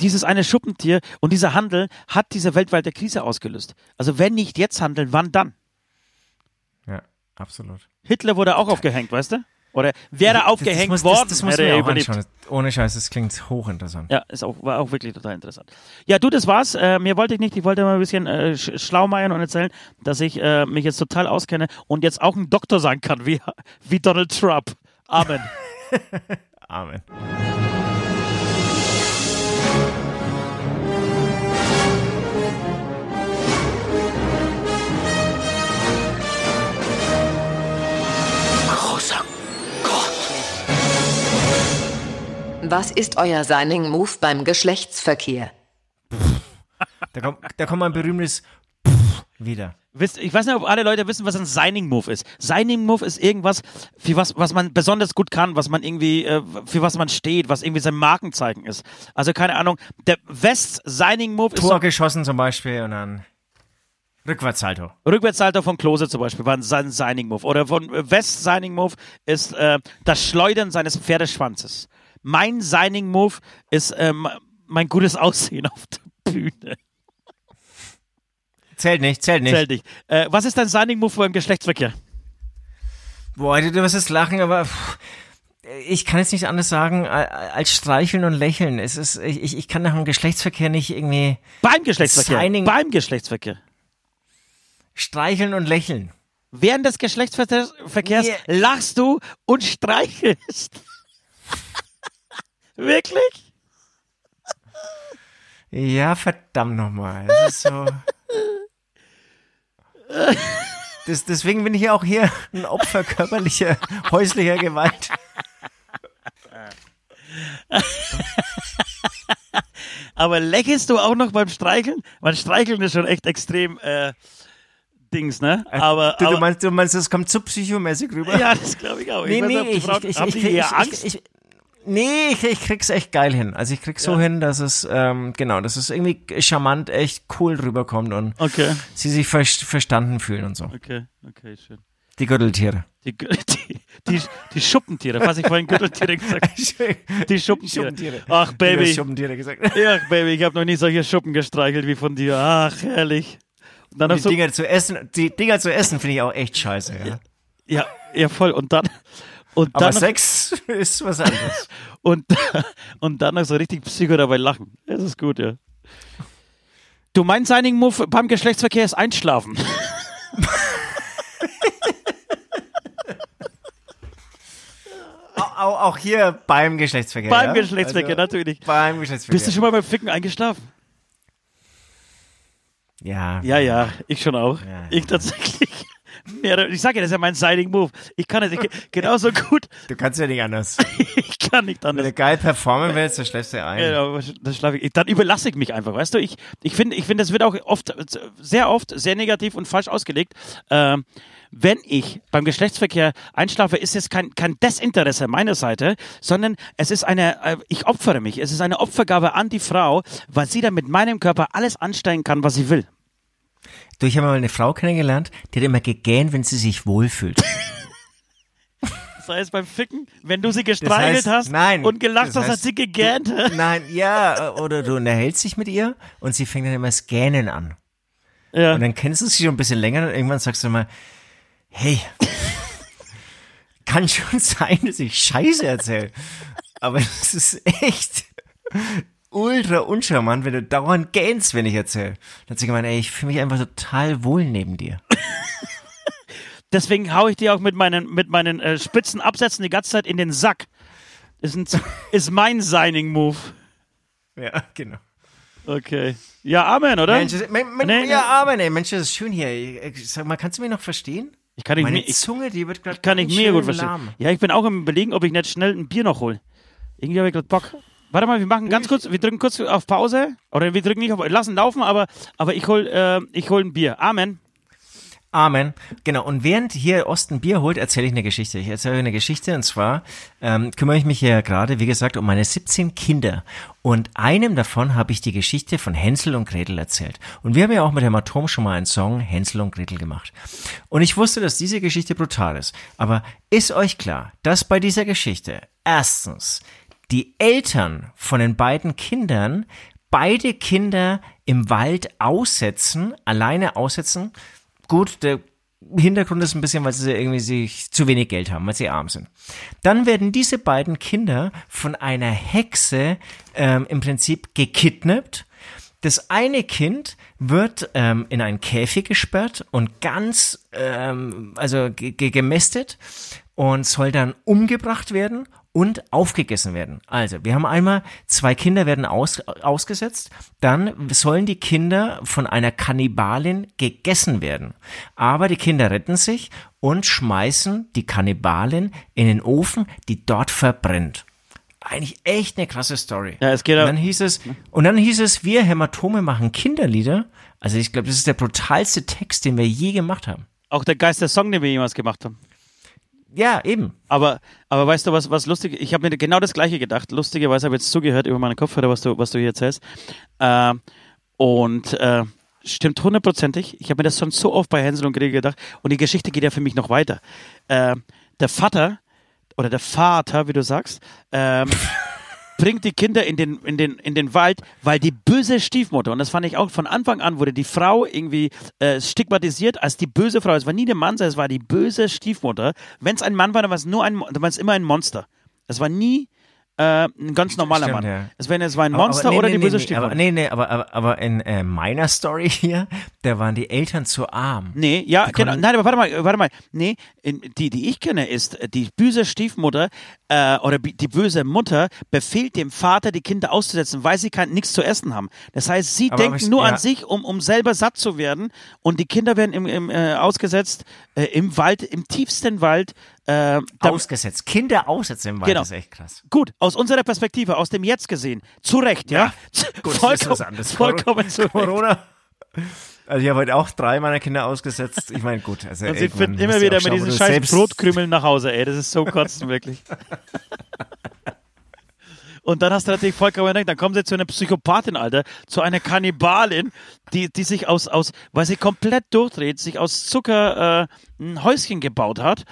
dieses eine Schuppentier und dieser Handel hat diese weltweite Krise ausgelöst. Also wenn nicht jetzt handeln, wann dann? Absolut. Hitler wurde auch aufgehängt, weißt du? Oder wäre das, aufgehängt das, das worden, das, das muss hätte er Anschauen. Ohne Scheiß, das klingt hochinteressant. Ja, ist auch, war auch wirklich total interessant. Ja, du, das war's. Äh, mir wollte ich nicht, ich wollte mal ein bisschen äh, schlaumeiern und erzählen, dass ich äh, mich jetzt total auskenne und jetzt auch ein Doktor sein kann, wie, wie Donald Trump. Amen. [laughs] Amen. Was ist euer Signing Move beim Geschlechtsverkehr? Da kommt, da kommt ein berühmtes wieder. Ich weiß nicht, ob alle Leute wissen, was ein Signing Move ist. Signing Move ist irgendwas, für was, was man besonders gut kann, was man irgendwie, äh, für was man steht, was irgendwie sein Markenzeichen ist. Also keine Ahnung. Der West Signing Move ist. Tor geschossen zum Beispiel und dann Rückwärtssalto. Rückwärtssalto von Klose zum Beispiel war ein Signing Move. Oder von West Signing Move ist äh, das Schleudern seines Pferdeschwanzes mein Signing Move ist ähm, mein gutes Aussehen auf der Bühne. Zählt nicht, zählt nicht. Zählt nicht. Äh, was ist dein Signing Move beim Geschlechtsverkehr? Boah, du wirst jetzt lachen, aber ich kann jetzt nicht anders sagen als streicheln und lächeln. Es ist, ich, ich kann nach dem Geschlechtsverkehr nicht irgendwie. Beim Geschlechtsverkehr. Signing beim Geschlechtsverkehr. Streicheln und lächeln. Während des Geschlechtsverkehrs yeah. lachst du und streichelst. Wirklich? Ja, verdammt nochmal. Das ist so. Das, deswegen bin ich ja auch hier ein Opfer körperlicher, häuslicher Gewalt. Aber lächelst du auch noch beim Streicheln? Weil Streicheln ist schon echt extrem äh, Dings, ne? Äh, aber du, du, meinst, du meinst, das kommt zu psychomäßig rüber? Ja, das glaube ich auch. Nee, ich nee, ich, ich, ich, ich, ich, ich, Nee, ich, ich krieg's echt geil hin. Also ich krieg's ja. so hin, dass es, ähm, genau, dass es irgendwie charmant, echt cool rüberkommt und okay. sie sich ver verstanden fühlen und so. Okay, okay, schön. Die Gürteltiere. Die, [laughs] die, die, die Schuppentiere, was ich vorhin Gürteltiere gesagt [laughs] habe. Die Schuppentiere. Schuppentiere. Ach, [laughs] Baby. Ich Schuppentiere gesagt. Ach, Baby, ich habe noch nie solche Schuppen gestreichelt wie von dir. Ach, herrlich. Und dann und die so Dinger zu essen, die Dinger zu essen finde ich auch echt scheiße, ja. Ja, ja, voll. Und dann, und Aber Sex [laughs] ist was anderes. [laughs] und, und dann noch so richtig Psycho dabei lachen. Das ist gut, ja. Du, mein Signing-Move beim Geschlechtsverkehr ist einschlafen. [laughs] auch, auch hier beim Geschlechtsverkehr. Beim ja? Geschlechtsverkehr, also, natürlich. Beim Geschlechtsverkehr. Bist du schon mal beim Ficken eingeschlafen? Ja. Ja, ja, ich schon auch. Ja, ich tatsächlich. Mehr, ich sage ja, das ist ja mein Siding Move. Ich kann es genauso gut. [laughs] Du kannst ja nicht anders. [laughs] ich kann nicht anders. Wenn du geil performen willst, dann schläfst du ein. Ja, das schlafe ich. Dann überlasse ich mich einfach, weißt du? Ich, ich finde, ich finde, das wird auch oft, sehr oft sehr negativ und falsch ausgelegt. Ähm, wenn ich beim Geschlechtsverkehr einschlafe, ist es kein, kein Desinteresse meiner Seite, sondern es ist eine, äh, ich opfere mich. Es ist eine Opfergabe an die Frau, weil sie dann mit meinem Körper alles anstellen kann, was sie will. Du, ich habe mal eine Frau kennengelernt, die hat immer gegähnt, wenn sie sich wohlfühlt. Sei es beim Ficken, wenn du sie gestreichelt das heißt, hast nein, und gelacht hast, heißt, hat sie gegähnt. Du, nein, ja, oder du unterhältst dich mit ihr und sie fängt dann immer das Gähnen an. Ja. Und dann kennst du sie schon ein bisschen länger und irgendwann sagst du mal, hey, kann schon sein, dass ich Scheiße erzähle. Aber es ist echt ultra uncharmant, wenn du dauernd gähnst, wenn ich erzähle. Dann hat sie gemeint, ey, ich fühle mich einfach total wohl neben dir. [laughs] Deswegen hau ich dir auch mit meinen, mit meinen äh, spitzen Absätzen die ganze Zeit in den Sack. Ist, ein, [laughs] ist mein Signing-Move. Ja, genau. Okay. Ja, Amen, oder? Mensch, men, men, nee, ja, Amen, ey. Mensch, das ist schön hier. Ich, sag mal, kannst du mich noch verstehen? Ich kann nicht Meine mir, Zunge, die wird gerade Kann ich mir gut verstehen. Lahm. Ja, ich bin auch im Überlegen, ob ich nicht schnell ein Bier noch hole. Irgendwie habe ich gerade Bock. Warte mal, wir machen ganz kurz, wir drücken kurz auf Pause. Oder wir drücken nicht auf, lassen laufen, aber, aber ich hol, äh, ich hol ein Bier. Amen. Amen. Genau. Und während hier Osten Bier holt, erzähle ich eine Geschichte. Ich erzähle eine Geschichte und zwar ähm, kümmere ich mich ja gerade, wie gesagt, um meine 17 Kinder. Und einem davon habe ich die Geschichte von Hänsel und Gretel erzählt. Und wir haben ja auch mit dem Atom schon mal einen Song Hänsel und Gretel gemacht. Und ich wusste, dass diese Geschichte brutal ist. Aber ist euch klar, dass bei dieser Geschichte erstens die Eltern von den beiden Kindern beide Kinder im Wald aussetzen, alleine aussetzen. Gut, der Hintergrund ist ein bisschen, weil sie irgendwie sich zu wenig Geld haben, weil sie arm sind. Dann werden diese beiden Kinder von einer Hexe ähm, im Prinzip gekidnappt. Das eine Kind wird ähm, in einen Käfig gesperrt und ganz, ähm, also gemästet und soll dann umgebracht werden und aufgegessen werden. Also, wir haben einmal, zwei Kinder werden aus, ausgesetzt, dann sollen die Kinder von einer Kannibalin gegessen werden. Aber die Kinder retten sich und schmeißen die Kannibalin in den Ofen, die dort verbrennt. Eigentlich echt eine krasse Story. Ja, es geht und dann hieß es, und dann hieß es, wir Hämatome machen Kinderlieder. Also ich glaube, das ist der brutalste Text, den wir je gemacht haben. Auch der Geist der Song, den wir jemals gemacht haben. Ja, eben. Aber, aber weißt du, was, was lustig, ich habe mir genau das Gleiche gedacht. Lustigerweise habe ich jetzt zugehört über meine Kopfhörer, was du, was du hier erzählst. Äh, und äh, stimmt hundertprozentig. Ich habe mir das schon so oft bei Hänsel und Gretel gedacht. Und die Geschichte geht ja für mich noch weiter. Äh, der Vater, oder der Vater, wie du sagst, ähm, [laughs] bringt die Kinder in den, in, den, in den Wald, weil die böse Stiefmutter, und das fand ich auch von Anfang an, wurde die Frau irgendwie äh, stigmatisiert als die böse Frau. Es war nie der Mann, es war die böse Stiefmutter. Wenn es ein Mann war, dann war es nur ein, dann war es immer ein Monster. Es war nie äh, ein ganz normaler Stimmt, Mann. Ja. Es, war, es war ein Monster aber, aber nee, oder nee, die böse nee, Stiefmutter. Aber, nee, nee, aber, aber, aber in äh, meiner Story [laughs] hier, da waren die Eltern zu arm. Nee, ja, genau. Nein, aber warte mal, warte mal. Nee, die, die ich kenne, ist, die böse Stiefmutter äh, oder die böse Mutter befehlt dem Vater, die Kinder auszusetzen, weil sie kein nichts zu essen haben. Das heißt, sie denken ich, nur ja. an sich, um, um selber satt zu werden und die Kinder werden im, im, äh, ausgesetzt äh, im Wald, im tiefsten Wald. Äh, ausgesetzt. Kinder aussetzen im Wald genau. ist echt krass. Gut, aus unserer Perspektive, aus dem Jetzt gesehen, zu Recht, ja? ja. [laughs] Gut, vollkommen, vollkommen zu Corona. Also ich habe heute auch drei meiner Kinder ausgesetzt. Ich meine, gut. Also, [laughs] und sie finden immer wieder mit diesen scheiß Brotkrümeln nach Hause, ey. Das ist so kotzen, wirklich. Und dann hast du natürlich vollkommen recht, dann kommen sie zu einer Psychopathin, Alter, zu einer Kannibalin, die, die sich aus, aus, weil sie komplett durchdreht, sich aus Zucker äh, ein Häuschen gebaut hat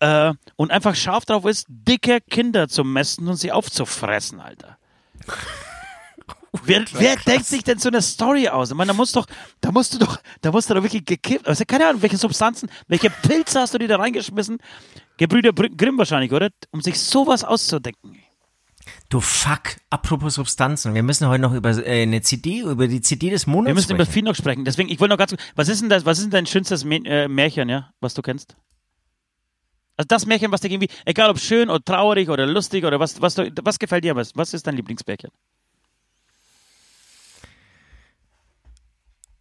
äh, und einfach scharf drauf ist, dicke Kinder zu messen und sie aufzufressen, Alter. [laughs] Wer, wer denkt sich denn so eine Story aus? Ich meine, da musst doch, da musst du doch, da musst du doch wirklich gekippt. Also keine Ahnung, welche Substanzen, welche Pilze hast du dir da reingeschmissen? Gebrüder Grimm wahrscheinlich, oder? Um sich sowas auszudenken. Du fuck, apropos Substanzen, wir müssen heute noch über äh, eine CD, über die CD des Monats Wir müssen sprechen. über viel noch sprechen. Deswegen, ich wollte noch ganz, was ist denn das, was ist denn dein schönstes äh, Märchen, ja, was du kennst? Also das Märchen, was dir irgendwie, egal ob schön oder traurig oder lustig oder was, was, was gefällt dir was? Was ist dein Lieblingsmärchen?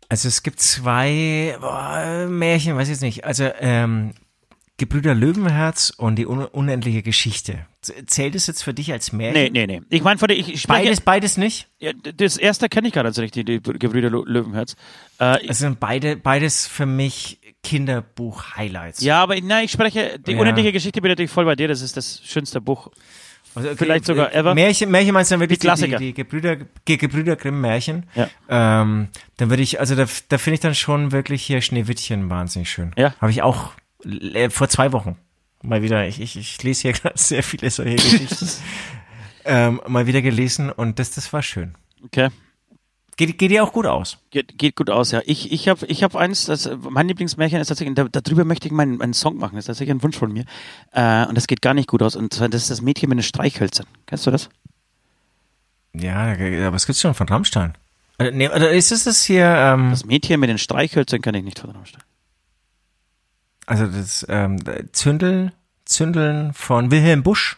Also es gibt zwei boah, Märchen, weiß ich jetzt nicht. Also ähm, Gebrüder Löwenherz und die un unendliche Geschichte. Zählt es jetzt für dich als Märchen? Nee, nee, nee. Ich meine, ich, ich beides, beides nicht? Ja, das erste kenne ich gar nicht so richtig, die Gebrüder Löwenherz. Äh, es sind beide, beides für mich Kinderbuch-Highlights. Ja, aber nein, ich spreche, die ja. unendliche Geschichte bin natürlich voll bei dir, das ist das schönste Buch. Also, okay, Vielleicht sogar ever. Märchen, Märchen meinst du dann wirklich die, Klassiker. die, die Gebrüder, Gebrüder Grimm Märchen? Ja. Ähm, dann würde ich, also da, da finde ich dann schon wirklich hier Schneewittchen wahnsinnig schön. Ja. Habe ich auch äh, vor zwei Wochen mal wieder, ich, ich, ich lese hier [laughs] gerade sehr viele solche Geschichten, [laughs] ähm, mal wieder gelesen und das, das war schön. Okay. Geht, geht dir auch gut aus? Geht, geht gut aus, ja. Ich, ich habe ich hab eins, das, mein Lieblingsmärchen ist tatsächlich, da, darüber möchte ich meinen, meinen Song machen, das ist tatsächlich ein Wunsch von mir. Äh, und das geht gar nicht gut aus. Und zwar, das ist das Mädchen mit den Streichhölzern. Kennst du das? Ja, aber es gibt's schon von Rammstein. Oder, nee, oder ist es das hier? Ähm das Mädchen mit den Streichhölzern kann ich nicht von Rammstein. Also das ähm, Zündel, Zündeln von Wilhelm Busch.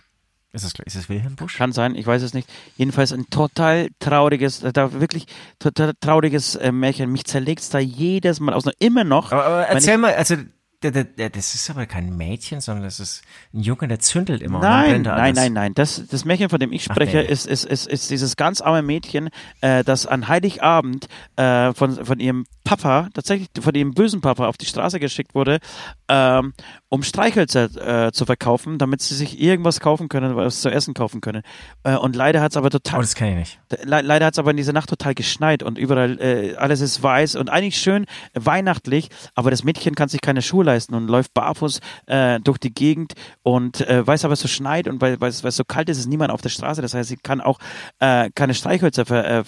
Ist es, ist es Wilhelm Busch? Kann sein, ich weiß es nicht. Jedenfalls ein total trauriges, äh, da wirklich total trauriges äh, Märchen. Mich zerlegt es da jedes Mal aus. Immer noch. Aber, aber erzähl mal, also das ist aber kein Mädchen, sondern das ist ein Junge, der zündelt immer. Nein, nein, nein, nein. Das, das Märchen, von dem ich spreche, Ach, ist, ist, ist, ist dieses ganz arme Mädchen, äh, das an Heiligabend äh, von, von ihrem Papa, tatsächlich von ihrem bösen Papa auf die Straße geschickt wurde, ähm, um Streichhölzer äh, zu verkaufen, damit sie sich irgendwas kaufen können, was zu essen kaufen können. Äh, und leider hat es aber total. Oh, das kann ich nicht. Le leider hat es aber in dieser Nacht total geschneit und überall äh, alles ist weiß und eigentlich schön weihnachtlich, aber das Mädchen kann sich keine Schuhe leisten und läuft barfuß äh, durch die Gegend und äh, weiß aber, es so schneit und weil, es, so kalt ist, ist niemand auf der Straße. Das heißt, sie kann auch äh, keine Streichhölzer ver, äh,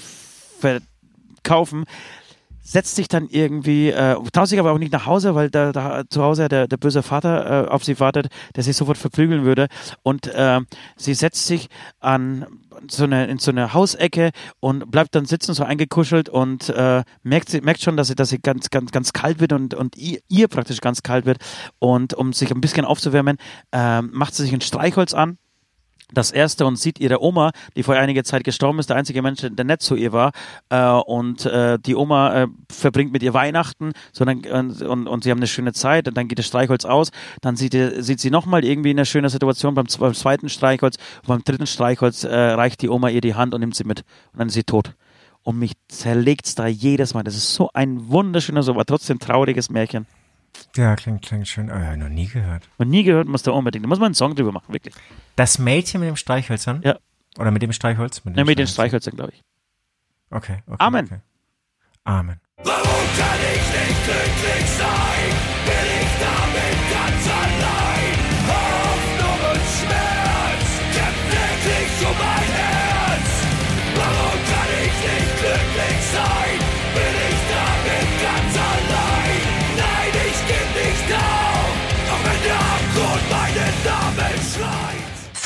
verkaufen. Setzt sich dann irgendwie, äh, traut sich aber auch nicht nach Hause, weil da, da zu Hause der, der böse Vater äh, auf sie wartet, der sie sofort verprügeln würde. Und äh, sie setzt sich an so eine, in so eine Hausecke und bleibt dann sitzen, so eingekuschelt und äh, merkt, merkt schon, dass sie, dass sie ganz, ganz, ganz kalt wird und, und ihr, ihr praktisch ganz kalt wird. Und um sich ein bisschen aufzuwärmen, äh, macht sie sich ein Streichholz an das erste und sieht ihre Oma, die vor einiger Zeit gestorben ist, der einzige Mensch, der nett zu ihr war. Äh, und äh, die Oma äh, verbringt mit ihr Weihnachten sondern, und, und, und sie haben eine schöne Zeit. Und dann geht das Streichholz aus. Dann sieht, sieht sie nochmal irgendwie in einer schönen Situation beim, beim zweiten Streichholz. Und beim dritten Streichholz äh, reicht die Oma ihr die Hand und nimmt sie mit. Und dann ist sie tot. Und mich zerlegt's da jedes Mal. Das ist so ein wunderschönes, aber trotzdem trauriges Märchen. Ja, klingt, klingt schön. Oh, ja, noch nie gehört. Noch nie gehört, muss da unbedingt. Da muss man einen Song drüber machen, wirklich. Das Mädchen mit dem Streichhölzern? Ja. Oder mit dem Streichholz? Mit, dem ja, mit den Streichhölzern, glaube ich. Okay, okay. Amen. Okay. Amen. Warum kann ich nicht glücklich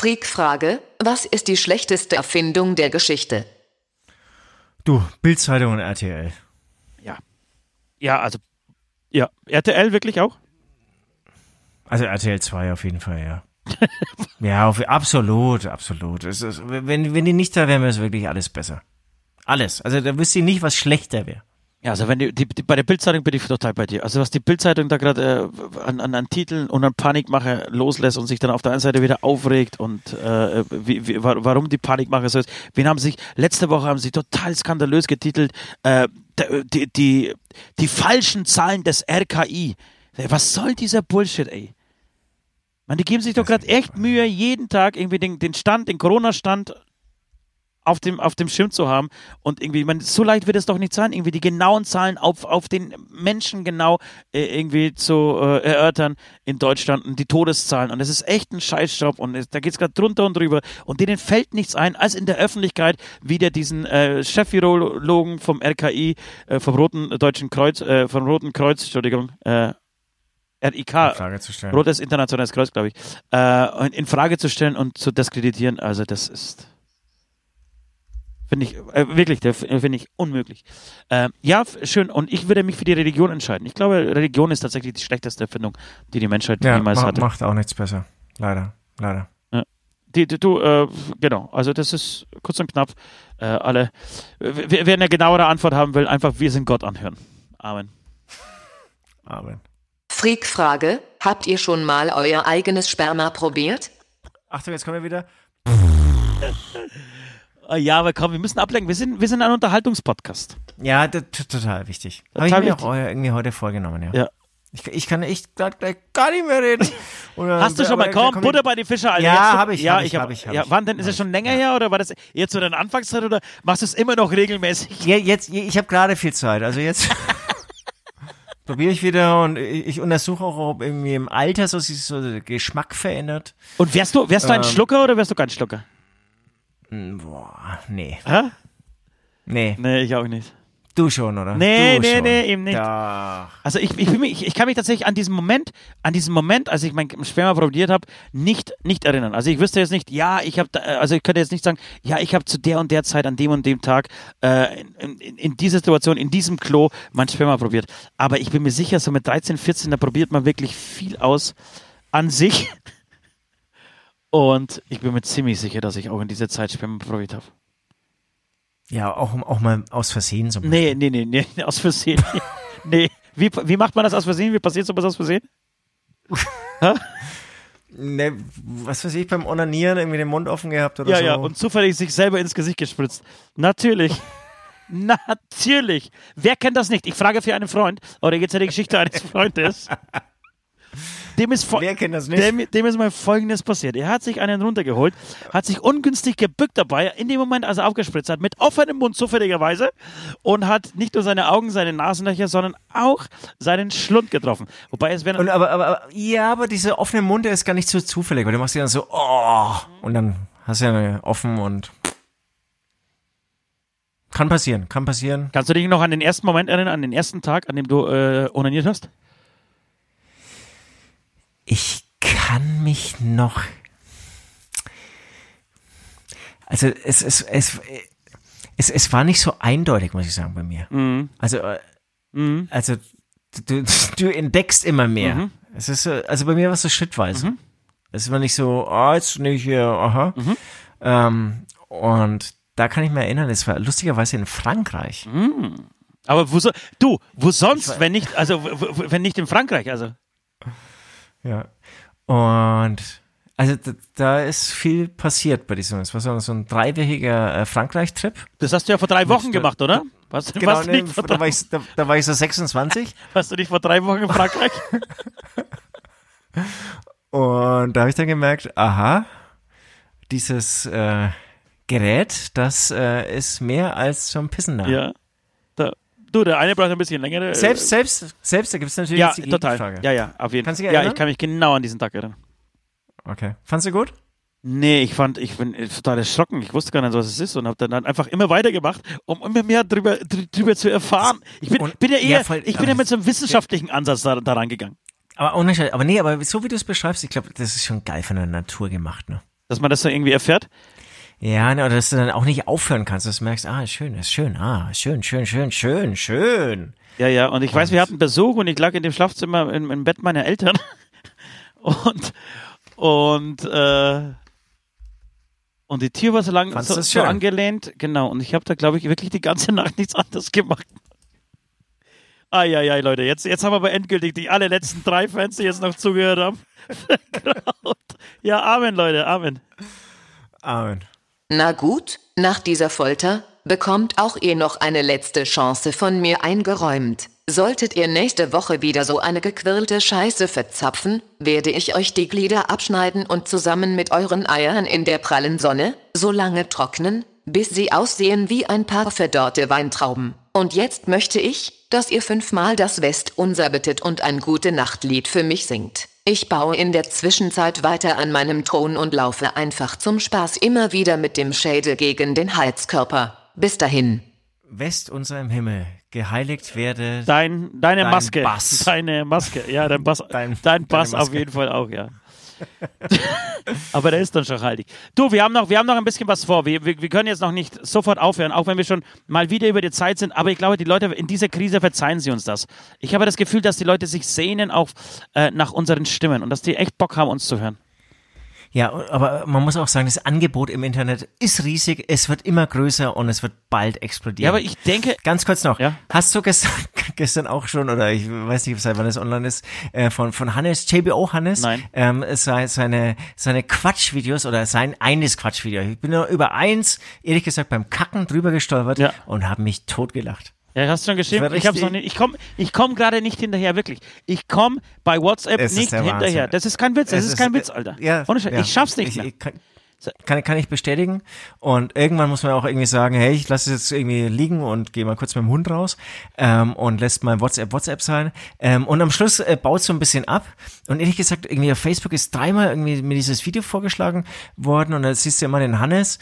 Freak-Frage: Was ist die schlechteste Erfindung der Geschichte? Du, Bildzeitung und RTL. Ja. Ja, also. Ja, RTL wirklich auch? Also RTL 2 auf jeden Fall, ja. [laughs] ja, auf, absolut, absolut. Ist, wenn, wenn die nicht da wären, wäre es wirklich alles besser. Alles. Also da wüsste ich nicht, was schlechter wäre. Ja, also wenn die, die, die bei der Bildzeitung bin ich total bei dir. Also was die Bildzeitung da gerade äh, an, an, an Titeln und an Panikmache loslässt und sich dann auf der einen Seite wieder aufregt und äh, wie, wie, warum die Panikmache so ist. Wen haben sich letzte Woche haben sie total skandalös getitelt äh, die, die die falschen Zahlen des RKI. Was soll dieser Bullshit, ey? Man, die geben sich doch gerade echt Mühe, jeden Tag irgendwie den, den Stand, den Corona-Stand auf dem, auf dem Schirm zu haben. Und irgendwie, man, so leicht wird es doch nicht sein, irgendwie die genauen Zahlen auf, auf den Menschen genau äh, irgendwie zu äh, erörtern in Deutschland und die Todeszahlen. Und es ist echt ein Scheißjob und es, da geht es gerade drunter und drüber. Und denen fällt nichts ein, als in der Öffentlichkeit wieder diesen äh, Chef-Virologen vom RKI, äh, vom Roten Deutschen Kreuz, äh, vom Roten Kreuz, Entschuldigung, äh, RIK, Rotes Internationales Kreuz, glaube ich, äh, in Frage zu stellen und zu diskreditieren. Also das ist Finde ich, äh, wirklich, finde ich unmöglich. Äh, ja, schön. Und ich würde mich für die Religion entscheiden. Ich glaube, Religion ist tatsächlich die schlechteste Erfindung, die die Menschheit ja, jemals ma hatte. macht auch nichts besser. Leider, leider. Ja. Die, die, du, äh, genau. Also das ist kurz und knapp. Äh, alle, wer, wer eine genauere Antwort haben will, einfach wir sind Gott anhören. Amen. [laughs] Amen. Freak-Frage, habt ihr schon mal euer eigenes Sperma probiert? Achtung, jetzt kommen wir wieder. [laughs] Ah, ja, aber komm, wir müssen ablenken. Wir sind, wir sind ein Unterhaltungspodcast. Ja, total wichtig. Habe ich mir auch irgendwie heute vorgenommen, ja. ja. Ich, ich kann echt gar, gar nicht mehr reden. Oder, [laughs] Hast du schon mal, komm, Butter bei den Fischer, Alter. Ja, habe ich, ja, hab ich, hab, hab ich, hab ja, ich. Wann denn? Ist es schon länger ja. her oder war das jetzt zu deiner Anfangszeit oder machst du es immer noch regelmäßig? Ja, jetzt, ich habe gerade viel Zeit, also jetzt [laughs] probiere ich wieder und ich untersuche auch, ob irgendwie im Alter so sich so der Geschmack verändert. Und wärst du, wärst du ein ähm, Schlucker oder wärst du kein Schlucker? Hm, boah, nee. Hä? Nee. Nee, ich auch nicht. Du schon, oder? Nee, du nee, schon. nee, eben nicht. Doch. Also ich, ich, ich, ich, kann mich tatsächlich an diesen Moment, an diesen Moment, als ich mein Sperma probiert habe, nicht, nicht erinnern. Also ich wüsste jetzt nicht, ja, ich habe, also ich könnte jetzt nicht sagen, ja, ich habe zu der und der Zeit, an dem und dem Tag, äh, in, in, in dieser Situation, in diesem Klo mein Sperma probiert. Aber ich bin mir sicher, so mit 13, 14, da probiert man wirklich viel aus an sich. Und ich bin mir ziemlich sicher, dass ich auch in dieser Zeit Sperma probiert habe. Ja, auch, auch mal aus Versehen so. Nee, nee, nee, nee, [laughs] aus Versehen. [laughs] nee. Wie, wie macht man das aus Versehen? Wie passiert sowas aus Versehen? [laughs] ne, was weiß ich, beim Onanieren irgendwie den Mund offen gehabt oder ja, so. Ja, ja, und zufällig sich selber ins Gesicht gespritzt. Natürlich. Natürlich. Wer kennt das nicht? Ich frage für einen Freund, oder jetzt ja die Geschichte eines Freundes. Dem ist? Dem, dem, ist mal Folgendes passiert. Er hat sich einen runtergeholt, hat sich ungünstig gebückt dabei, in dem Moment, als er aufgespritzt hat, mit offenem Mund zufälligerweise und hat nicht nur seine Augen, seine Nasenlöcher, sondern auch seinen Schlund getroffen. Wobei es wäre. Aber, aber, aber, ja, aber dieser offene Mund, der ist gar nicht so zufällig, weil du machst ja dann so, oh, und dann hast du ja offen und kann passieren, kann passieren. Kannst du dich noch an den ersten Moment erinnern, an den ersten Tag, an dem du äh, onaniert hast? Ich kann mich noch. Also es, es, es, es, es war nicht so eindeutig, muss ich sagen, bei mir. Mhm. Also, äh, mhm. also du, du entdeckst immer mehr. Mhm. Es ist so, also bei mir war es so schrittweise. Mhm. Es war nicht so, ah, oh, jetzt nicht hier, aha. Mhm. Ähm, und da kann ich mir erinnern, es war lustigerweise in Frankreich. Mhm. Aber wo so, du, wo sonst, wenn nicht, also wenn nicht in Frankreich, also. Ja. Und also da, da ist viel passiert bei diesem. Es war so, so ein dreiwöchiger äh, Frankreich-Trip. Das hast du ja vor drei Wochen gemacht, oder? Was, genau, was nee, da, war ich, da, da, war ich so 26. [laughs] Warst du nicht vor drei Wochen in Frankreich? [laughs] Und da habe ich dann gemerkt, aha, dieses äh, Gerät, das äh, ist mehr als zum Pissen da. Ja. Du, der eine braucht ein bisschen länger. Äh, selbst, selbst, selbst, da gibt es natürlich ja, die total. Frage. Ja, ja, auf jeden Fall. Ja, ich kann mich genau an diesen Tag erinnern. Okay. Fandest du gut? Nee, ich fand, ich bin total erschrocken. Ich wusste gar nicht, was es ist und habe dann einfach immer weitergemacht, um immer mehr drüber, drüber zu erfahren. Ich bin, bin ja eher, ja, voll, ich bin ja mit so einem wissenschaftlichen Ansatz da, da rangegangen. Aber, aber nee, aber so wie du es beschreibst, ich glaube, das ist schon geil von der Natur gemacht, ne? Dass man das dann irgendwie erfährt? Ja, ne, oder dass du dann auch nicht aufhören kannst, dass du merkst, ah, ist schön, ist schön, ah, schön, schön, schön, schön, schön. Ja, ja, und ich weiß, wir hatten Besuch und ich lag in dem Schlafzimmer im, im Bett meiner Eltern [laughs] und, und, äh, und die Tür war so lang so, so angelehnt, genau. Und ich habe da, glaube ich, wirklich die ganze [laughs] Nacht nichts anderes gemacht. Eieiei, Leute, jetzt, jetzt haben wir aber endgültig die allerletzten drei Fans, die jetzt noch zugehört haben. [laughs] ja, Amen, Leute, Amen. Amen. Na gut, nach dieser Folter bekommt auch ihr noch eine letzte Chance von mir eingeräumt. Solltet ihr nächste Woche wieder so eine gequirlte Scheiße verzapfen, werde ich euch die Glieder abschneiden und zusammen mit euren Eiern in der prallen Sonne so lange trocknen, bis sie aussehen wie ein paar verdorrte Weintrauben. Und jetzt möchte ich, dass ihr fünfmal das Westunser bittet und ein gute Nachtlied für mich singt. Ich baue in der Zwischenzeit weiter an meinem Thron und laufe einfach zum Spaß immer wieder mit dem Schädel gegen den Halskörper. Bis dahin. West unser im Himmel, geheiligt werde dein, deine dein Maske. Bass. Deine Maske, ja, dein Bass, dein, dein Bass auf jeden Fall auch, ja. [laughs] Aber der ist dann schon heilig. Du, wir haben noch, wir haben noch ein bisschen was vor. Wir, wir, wir, können jetzt noch nicht sofort aufhören, auch wenn wir schon mal wieder über die Zeit sind. Aber ich glaube, die Leute in dieser Krise verzeihen sie uns das. Ich habe das Gefühl, dass die Leute sich sehnen auch äh, nach unseren Stimmen und dass die echt Bock haben, uns zu hören. Ja, aber man muss auch sagen, das Angebot im Internet ist riesig, es wird immer größer und es wird bald explodieren. Ja, aber ich denke. Ganz kurz noch. Ja? Hast du gestern, [laughs] gestern auch schon, oder ich weiß nicht, seit wann es online ist, äh, von, von Hannes, JBO Hannes, Nein. Ähm, seine, seine Quatschvideos oder sein eines Quatschvideo. Ich bin nur über eins, ehrlich gesagt, beim Kacken drüber gestolpert ja. und habe mich totgelacht. Ja, hast du schon geschrieben? Ich hab's noch nicht. Ich komme ich komm gerade nicht hinterher, wirklich. Ich komme bei WhatsApp es nicht hinterher. Das ist kein Witz, das ist, ist, kein Witz, Alter. Ja, Ohne ja. Ich schaff's nicht ich, mehr. Ich kann, kann, kann ich bestätigen. Und irgendwann muss man auch irgendwie sagen, hey, ich lasse es jetzt irgendwie liegen und gehe mal kurz mit dem Hund raus ähm, und lässt mal WhatsApp WhatsApp sein. Ähm, und am Schluss äh, baut so ein bisschen ab. Und ehrlich gesagt, irgendwie auf Facebook ist dreimal irgendwie mir dieses Video vorgeschlagen worden und da siehst du immer den Hannes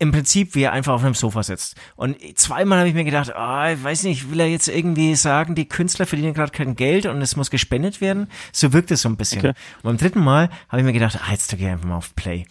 im Prinzip, wie er einfach auf einem Sofa sitzt. Und zweimal habe ich mir gedacht, ah, ich weiß nicht, will er jetzt irgendwie sagen, die Künstler verdienen gerade kein Geld und es muss gespendet werden? So wirkt es so ein bisschen. Okay. Und beim dritten Mal habe ich mir gedacht, ah, jetzt drücke ich einfach mal auf Play.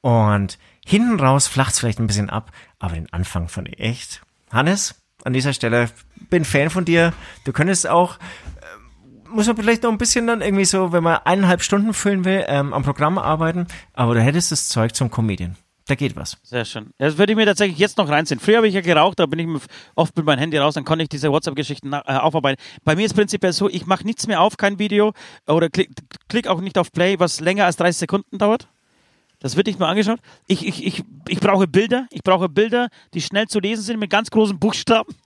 Und hinten raus flacht es vielleicht ein bisschen ab, aber den Anfang fand ich echt. Hannes, an dieser Stelle, bin Fan von dir. Du könntest auch äh, muss man vielleicht noch ein bisschen dann irgendwie so, wenn man eineinhalb Stunden füllen will, ähm, am Programm arbeiten, aber du hättest das Zeug zum Comedian. Da geht was. Sehr schön. Das würde ich mir tatsächlich jetzt noch reinziehen. Früher habe ich ja geraucht, da bin ich oft mit meinem Handy raus, dann konnte ich diese WhatsApp-Geschichten äh, aufarbeiten. Bei mir ist prinzipiell so, ich mache nichts mehr auf, kein Video oder klick, klick auch nicht auf Play, was länger als 30 Sekunden dauert. Das wird nicht mal angeschaut. Ich, ich, ich, ich brauche Bilder. Ich brauche Bilder, die schnell zu lesen sind mit ganz großen Buchstaben. [laughs]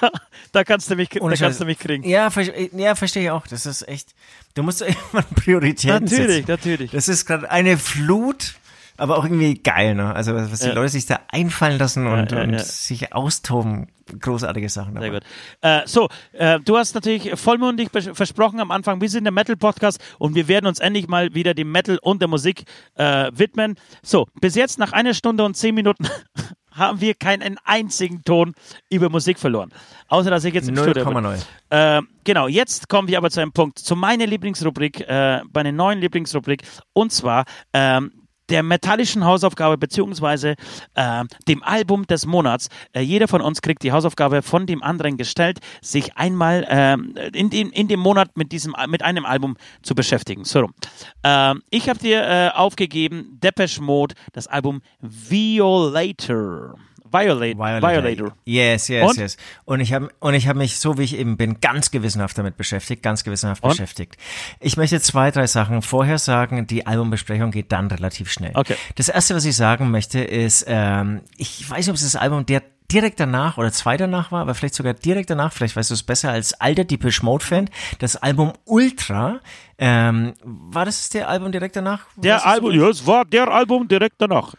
Da, da kannst du mich, da kannst du mich kriegen. Ja, ja, verstehe ich auch. Das ist echt. Du musst [laughs] irgendwann Prioritäten natürlich, setzen. Natürlich, natürlich. Das ist gerade eine Flut aber auch irgendwie geil, ne? Also was die ja. Leute sich da einfallen lassen und, ja, ja, und sich austoben, großartige Sachen. Dabei. Sehr gut. Äh, so, äh, du hast natürlich vollmundig versprochen am Anfang, wir sind der Metal-Podcast und wir werden uns endlich mal wieder dem Metal und der Musik äh, widmen. So, bis jetzt nach einer Stunde und zehn Minuten [laughs] haben wir keinen einzigen Ton über Musik verloren. Außer, dass ich jetzt im 0, Studio bin. Äh, genau, jetzt kommen wir aber zu einem Punkt, zu meiner Lieblingsrubrik, äh, meiner neuen Lieblingsrubrik. Und zwar ähm, der metallischen Hausaufgabe beziehungsweise äh, dem Album des Monats. Äh, jeder von uns kriegt die Hausaufgabe von dem anderen gestellt, sich einmal äh, in, dem, in dem Monat mit diesem mit einem Album zu beschäftigen. So rum. Äh, ich habe dir äh, aufgegeben Depeche Mode, das Album Violator. Violator. Violator. Violator. Yes, yes, und? yes. Und ich habe und ich habe mich so wie ich eben bin ganz gewissenhaft damit beschäftigt, ganz gewissenhaft und? beschäftigt. Ich möchte zwei, drei Sachen vorher sagen. Die Albumbesprechung geht dann relativ schnell. Okay. Das erste, was ich sagen möchte, ist, ähm, ich weiß nicht, ob es das Album der direkt danach oder zwei danach war, aber vielleicht sogar direkt danach, vielleicht weißt du es besser als alter Deepish Mode Fan, das Album Ultra, ähm, war das der Album direkt danach? Der Album, ja, es war der Album direkt danach.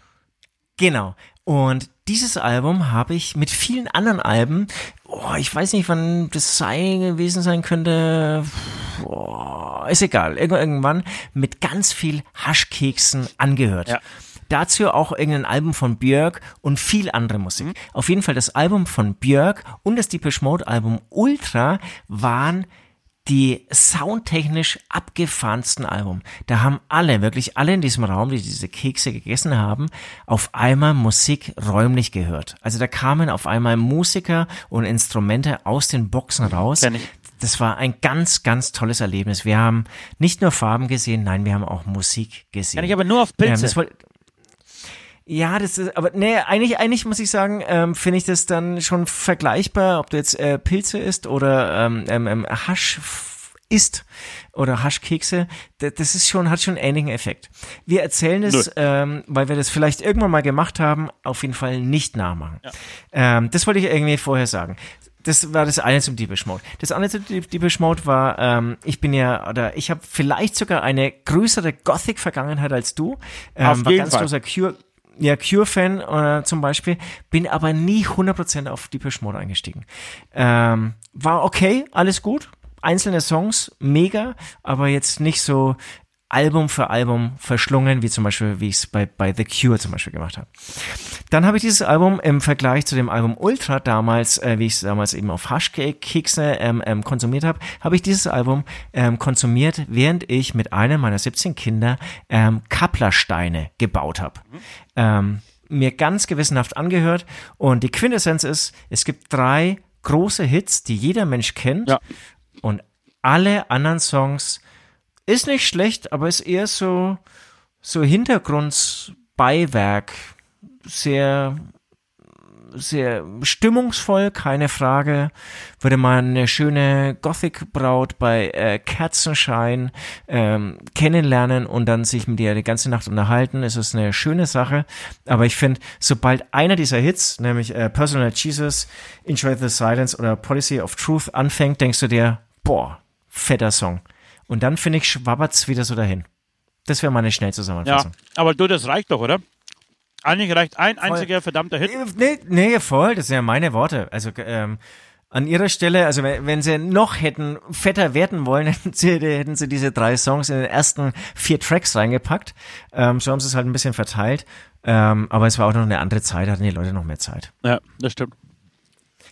Genau. Und dieses Album habe ich mit vielen anderen Alben, oh, ich weiß nicht, wann das sei gewesen sein könnte, oh, ist egal, irgendwann mit ganz viel Haschkeksen angehört. Ja. Dazu auch irgendein Album von Björk und viel andere Musik. Mhm. Auf jeden Fall das Album von Björk und das Deepish Mode Album Ultra waren die soundtechnisch abgefahrensten Album. Da haben alle, wirklich alle in diesem Raum, die diese Kekse gegessen haben, auf einmal Musik räumlich gehört. Also da kamen auf einmal Musiker und Instrumente aus den Boxen raus. Das war ein ganz, ganz tolles Erlebnis. Wir haben nicht nur Farben gesehen, nein, wir haben auch Musik gesehen. Kann ich aber nur auf Pilze. Ähm, ja, das ist, aber nee, eigentlich, eigentlich muss ich sagen, ähm, finde ich das dann schon vergleichbar, ob du jetzt äh, Pilze isst oder ähm, ähm, ähm Hasch isst oder Haschkekse, das ist schon, hat schon einen ähnlichen Effekt. Wir erzählen es, ähm, weil wir das vielleicht irgendwann mal gemacht haben, auf jeden Fall nicht nachmachen. Ja. Ähm, das wollte ich irgendwie vorher sagen. Das war das eine zum Deepish Mode. Das andere zum Deepish Mode war, ähm, ich bin ja, oder ich habe vielleicht sogar eine größere Gothic-Vergangenheit als du. Ähm, auf war jeden ganz Fall. großer Cure, ja, Cure-Fan äh, zum Beispiel, bin aber nie 100% auf Deepish Mode eingestiegen. Ähm, war okay, alles gut, einzelne Songs, mega, aber jetzt nicht so Album für Album verschlungen, wie zum Beispiel, wie ich es bei, bei The Cure zum Beispiel gemacht habe. Dann habe ich dieses Album im Vergleich zu dem Album Ultra damals, äh, wie ich es damals eben auf Hashkekse ähm, ähm, konsumiert habe, habe ich dieses Album ähm, konsumiert, während ich mit einem meiner 17 Kinder ähm, Kapplersteine gebaut habe. Mhm. Ähm, mir ganz gewissenhaft angehört und die Quintessenz ist, es gibt drei große Hits, die jeder Mensch kennt ja. und alle anderen Songs ist nicht schlecht, aber ist eher so, so Hintergrundbeiwerk. Sehr, sehr stimmungsvoll, keine Frage. Würde man eine schöne Gothic-Braut bei äh, Kerzenschein ähm, kennenlernen und dann sich mit ihr die ganze Nacht unterhalten, ist es eine schöne Sache. Aber ich finde, sobald einer dieser Hits, nämlich äh, Personal Jesus, Enjoy the Silence oder Policy of Truth anfängt, denkst du dir, boah, fetter Song. Und dann, finde ich, schwabbert's wieder so dahin. Das wäre meine Schnellzusammenfassung. Ja, aber du, das reicht doch, oder? Eigentlich reicht ein voll. einziger verdammter Hit. Nee, nee, voll, das sind ja meine Worte. Also, ähm, an ihrer Stelle, also wenn, wenn sie noch hätten fetter werden wollen, [laughs] hätten sie, hätten sie diese drei Songs in den ersten vier Tracks reingepackt. Ähm, so haben sie es halt ein bisschen verteilt. Ähm, aber es war auch noch eine andere Zeit, hatten die Leute noch mehr Zeit. Ja, das stimmt.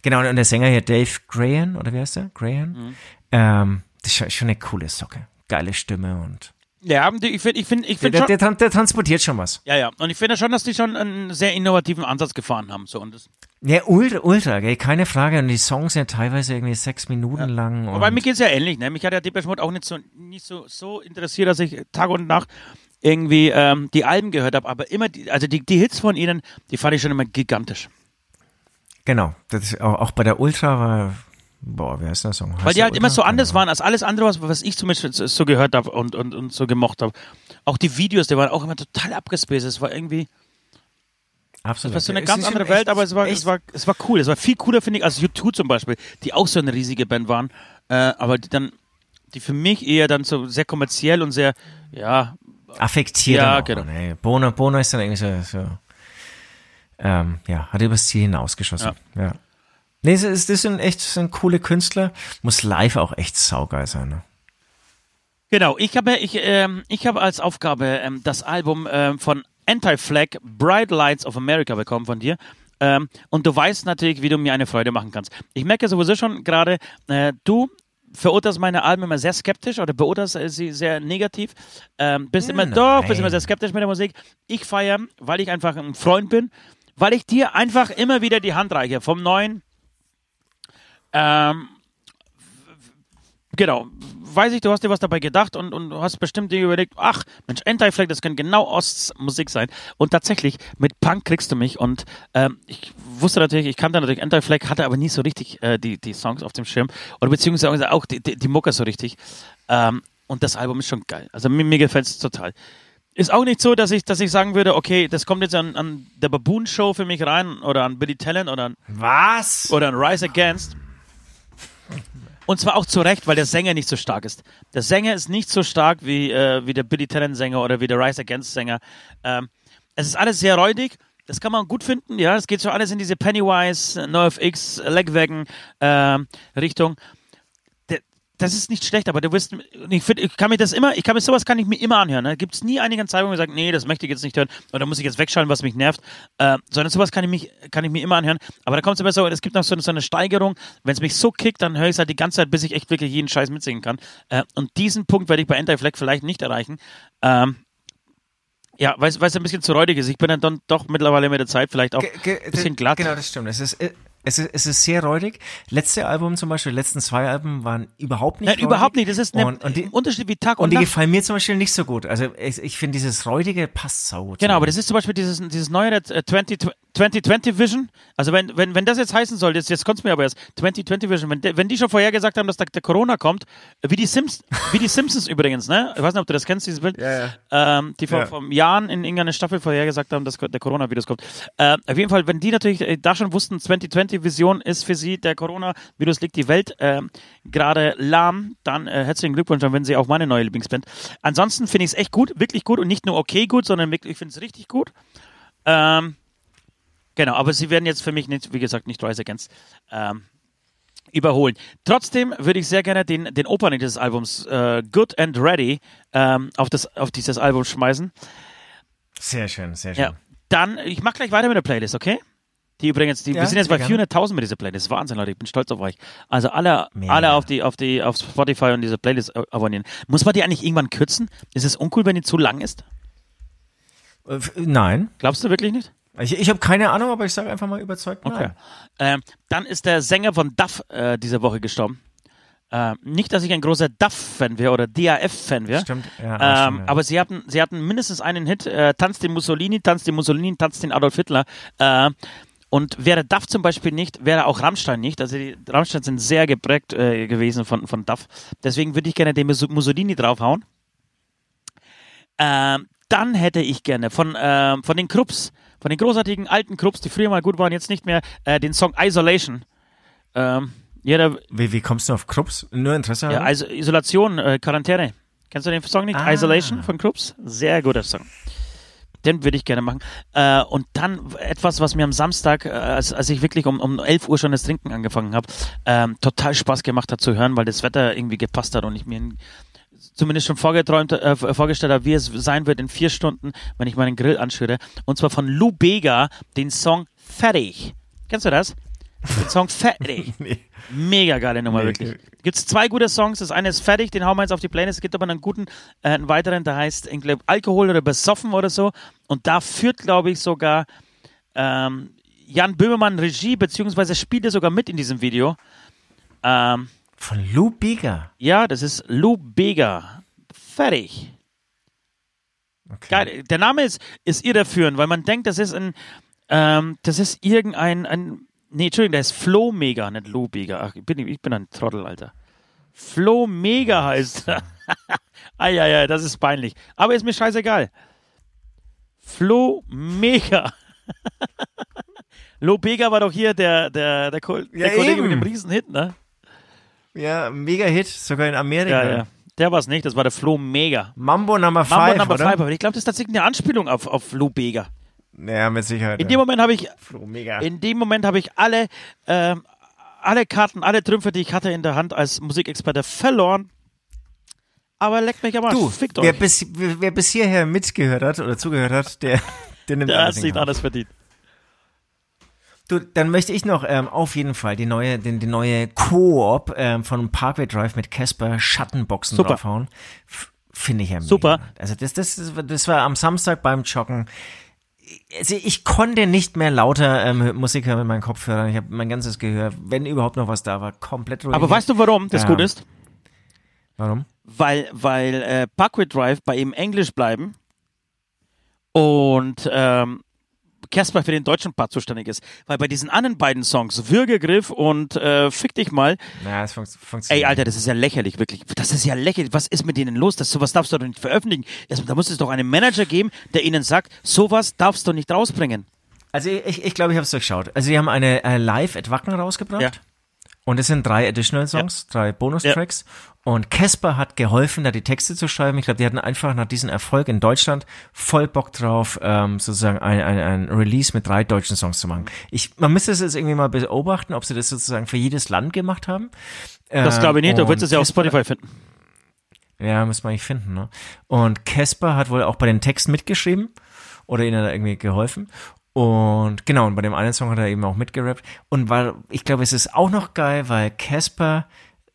Genau, und der Sänger hier, Dave Grahan, oder wie heißt der? Grahan? Mhm. Ähm, das ist schon eine coole Socke. Geile Stimme und. Ja, ich finde, ich finde, ich finde der, der, der, transportiert schon was. Ja, ja. Und ich finde schon, dass die schon einen sehr innovativen Ansatz gefahren haben. So. Und das ja, ultra, ultra, gell, keine Frage. Und die Songs sind teilweise irgendwie sechs Minuten ja. lang. Aber mir geht es ja ähnlich, ne? Mich hat der Depeche Mode auch nicht so, nicht so, so interessiert, dass ich Tag und Nacht irgendwie ähm, die Alben gehört habe. Aber immer, die, also die, die Hits von ihnen, die fand ich schon immer gigantisch. Genau. Das ist auch, auch bei der Ultra war Boah, wer ist der Song? Heißt Weil die halt immer so anders waren als alles andere, was, was ich zumindest so gehört habe und, und, und so gemocht habe. Auch die Videos, die waren auch immer total abgespaced. Es war irgendwie. Absolut. Das war so eine es ganz andere Welt, aber es war, es, war, es war cool. Es war viel cooler, finde ich, als U2 zum Beispiel, die auch so eine riesige Band waren. Äh, aber die dann, die für mich eher dann so sehr kommerziell und sehr, ja. Affektiert. Ja, genau. Nee. Bono, Bono ist dann irgendwie so, so ähm, ja, hat übers Ziel hinausgeschossen. Ja. ja. Nee, das, das sind echt das sind coole Künstler. Muss live auch echt saugeil sein. Ne? Genau, ich habe ich, ähm, ich hab als Aufgabe ähm, das Album ähm, von Anti-Flag Bright Lights of America bekommen von dir. Ähm, und du weißt natürlich, wie du mir eine Freude machen kannst. Ich merke sowieso schon gerade, äh, du verurteilst meine Alben immer sehr skeptisch oder beurteilst sie sehr negativ. Ähm, bist immer Nein. doch, bist immer sehr skeptisch mit der Musik. Ich feiere, weil ich einfach ein Freund bin, weil ich dir einfach immer wieder die Hand reiche vom neuen. Ähm, genau, weiß ich, du hast dir was dabei gedacht und, und hast bestimmt dir überlegt, ach, Mensch, Anti-Flag, das könnte genau Osts Musik sein. Und tatsächlich, mit Punk kriegst du mich und ähm, ich wusste natürlich, ich kannte natürlich Anti-Flag, hatte aber nie so richtig äh, die, die Songs auf dem Schirm oder beziehungsweise auch die, die, die Mucke so richtig. Ähm, und das Album ist schon geil. Also mir, mir gefällt es total. Ist auch nicht so, dass ich, dass ich sagen würde, okay, das kommt jetzt an, an der Baboon Show für mich rein oder an Billy Talent oder an Was? Oder an Rise Against. Und zwar auch zu Recht, weil der Sänger nicht so stark ist. Der Sänger ist nicht so stark wie, äh, wie der Billy Talent Sänger oder wie der Rise Against Sänger. Ähm, es ist alles sehr räudig. Das kann man gut finden, ja. Es geht so alles in diese Pennywise, NoFX, Legwagon äh, Richtung das ist nicht schlecht, aber du wirst, ich, find, ich kann mir das immer, ich kann mir sowas kann ich mir immer anhören. Ne? Gibt es nie einige Zeit, wo man sagt, nee, das möchte ich jetzt nicht hören oder muss ich jetzt wegschalten, was mich nervt, äh, sondern sowas kann ich, mich, kann ich mir immer anhören. Aber da kommt es immer so, es gibt noch so, so eine Steigerung, wenn es mich so kickt, dann höre ich es halt die ganze Zeit, bis ich echt wirklich jeden Scheiß mitsingen kann. Äh, und diesen Punkt werde ich bei Anti-Flag vielleicht nicht erreichen. Ähm, ja, weil es ein bisschen zu räudig ist. Ich bin dann doch mittlerweile mit der Zeit vielleicht auch ein bisschen glatt. Genau, das stimmt. Es ist, äh, es ist, es ist sehr räudig. Letzte Album zum Beispiel, die letzten zwei Alben waren überhaupt nicht Nein, räudig. überhaupt nicht. Das ist ein Unterschied wie Tag und, und die gefallen mir zum Beispiel nicht so gut. Also ich, ich finde dieses räudige passt so gut. Genau, aber das ist zum Beispiel dieses, dieses neue 20, 2020 Vision. Also wenn, wenn, wenn das jetzt heißen soll, jetzt, jetzt kommt es mir aber erst, 2020 Vision, wenn, wenn die schon vorher gesagt haben, dass da der Corona kommt, wie die, Sims, wie die Simpsons [laughs] übrigens, ne? Ich weiß nicht, ob du das kennst, dieses Bild. Ja, ja. Ähm, die vor, ja. vor Jahren in irgendeiner Staffel vorher gesagt haben, dass der Coronavirus kommt. Äh, auf jeden Fall, wenn die natürlich äh, da schon wussten, 2020 Vision ist für sie, der Coronavirus liegt die Welt äh, gerade lahm, dann äh, herzlichen Glückwunsch, dann werden sie auch meine neue Lieblingsband. Ansonsten finde ich es echt gut, wirklich gut und nicht nur okay gut, sondern wirklich, ich finde es richtig gut. Ähm, Genau, aber sie werden jetzt für mich nicht, wie gesagt, nicht Rise Against ähm, überholen. Trotzdem würde ich sehr gerne den, den Opening des Albums äh, Good and Ready ähm, auf, das, auf dieses Album schmeißen. Sehr schön, sehr schön. Ja, dann, ich mache gleich weiter mit der Playlist, okay? Die übrigens, die, ja, wir sind jetzt bei 400.000 mit dieser Playlist. Wahnsinn, Leute. Ich bin stolz auf euch. Also alle, alle auf die, auf die, auf Spotify und diese Playlist abonnieren. Muss man die eigentlich irgendwann kürzen? Ist es uncool, wenn die zu lang ist? Äh, nein. Glaubst du wirklich nicht? Ich, ich habe keine Ahnung, aber ich sage einfach mal überzeugt. Okay. Ähm, dann ist der Sänger von Duff äh, diese Woche gestorben. Äh, nicht, dass ich ein großer Duff-Fan wäre oder DAF-Fan wäre. Stimmt, ja. Ähm, stimmt, ja. Aber sie hatten, sie hatten mindestens einen Hit, äh, Tanz den Mussolini, Tanz den Mussolini, Tanz den Adolf Hitler. Äh, und wäre Duff zum Beispiel nicht, wäre auch Rammstein nicht. Also die Rammstein sind sehr geprägt äh, gewesen von, von Duff. Deswegen würde ich gerne den Mussolini draufhauen. Ähm, dann hätte ich gerne von, äh, von den Krupps von den großartigen alten Clubs, die früher mal gut waren, jetzt nicht mehr, äh, den Song Isolation. Ähm, jeder, wie, wie kommst du auf Krups? Nur Interesse? Ja, also Isolation, äh, Quarantäne. Kennst du den Song nicht? Ah. Isolation von Krups? Sehr guter Song. Den würde ich gerne machen. Äh, und dann etwas, was mir am Samstag, äh, als, als ich wirklich um, um 11 Uhr schon das Trinken angefangen habe, ähm, total Spaß gemacht hat zu hören, weil das Wetter irgendwie gepasst hat und ich mir zumindest schon vorgeträumt, äh, vorgestellt habe, wie es sein wird in vier Stunden, wenn ich meinen Grill anschüre. Und zwar von Lou Bega, den Song Fertig. Kennst du das? Den Song Fertig. [laughs] nee. Mega geile Nummer, nee, wirklich. Gibt es zwei gute Songs. Das eine ist Fertig, den hauen wir jetzt auf die Playlist. Es gibt aber einen guten, äh, einen weiteren, der heißt glaub, Alkohol oder Besoffen oder so. Und da führt, glaube ich, sogar ähm, Jan Böhmermann Regie, beziehungsweise spielt er sogar mit in diesem Video. Ähm, von Lou Bega? Ja, das ist Lou Bega. Fertig. Okay. Geil. Der Name ist, ist irreführend, weil man denkt, das ist ein, ähm, das ist irgendein, ein, nee, Entschuldigung, der ist Flo Mega, nicht Lou Bega. Ach, ich bin, ich bin ein Trottel, Alter. Flo Mega heißt er. ah, ja, ja, das ist peinlich. Aber ist mir scheißegal. Flo Mega. [laughs] Lo Bega war doch hier der, der, der, der, der ja, Kollege eben. mit dem Riesenhit, ne? Ja, Mega-Hit, sogar in Amerika. Ja, ja. Der war es nicht, das war der Flo Mega. Mambo Number 5. Mambo Number 5, aber ich glaube, das ist tatsächlich eine Anspielung auf, auf Lou Bega. Ja, mit Sicherheit. In dem Moment habe ich, Flo in dem Moment habe ich alle, äh, alle Karten, alle Trümpfe, die ich hatte in der Hand als Musikexperte verloren. Aber leckt mich am Arsch. Du, Fickt wer bis, wer bis hierher mitgehört hat oder zugehört hat, der, [laughs] der nimmt. Der hat sich alles verdient. Du, dann möchte ich noch ähm, auf jeden Fall die neue, den, die neue Koop ähm, von Parkway Drive mit Casper Schattenboxen Super. draufhauen. Finde ich ja mega. Super. Also das, das, das war am Samstag beim Joggen. Also ich konnte nicht mehr lauter ähm, Musik hören mit meinen Kopfhörern. Ich habe mein ganzes Gehör, wenn überhaupt noch was da war, komplett ruhig. Aber weißt du, warum das ja. gut ist? Warum? Weil, weil äh, Parkway Drive bei ihm Englisch bleiben und ähm, Casper für den deutschen Part zuständig ist. Weil bei diesen anderen beiden Songs, Würgegriff und äh, Fick dich mal. Naja, das fun funktioniert. Ey, Alter, das ist ja lächerlich, wirklich. Das ist ja lächerlich. Was ist mit denen los? Das, sowas darfst du doch nicht veröffentlichen. da muss es doch einen Manager geben, der ihnen sagt, sowas darfst du nicht rausbringen. Also ich, ich glaube, ich habe es durchschaut. Also die haben eine äh, Live at Wacken rausgebracht. Ja. Und es sind drei Additional Songs, ja. drei Bonustracks. Ja. Und Casper hat geholfen, da die Texte zu schreiben. Ich glaube, die hatten einfach nach diesem Erfolg in Deutschland voll Bock drauf, ähm, sozusagen ein, ein, ein Release mit drei deutschen Songs zu machen. Ich, man müsste es jetzt irgendwie mal beobachten, ob sie das sozusagen für jedes Land gemacht haben. Das glaube ich nicht, du würdest es ja auf Spotify finden. Ja, muss man nicht finden, ne? Und Casper hat wohl auch bei den Texten mitgeschrieben oder ihnen da irgendwie geholfen. Und genau, und bei dem einen Song hat er eben auch mitgerappt. Und weil, ich glaube, es ist auch noch geil, weil Casper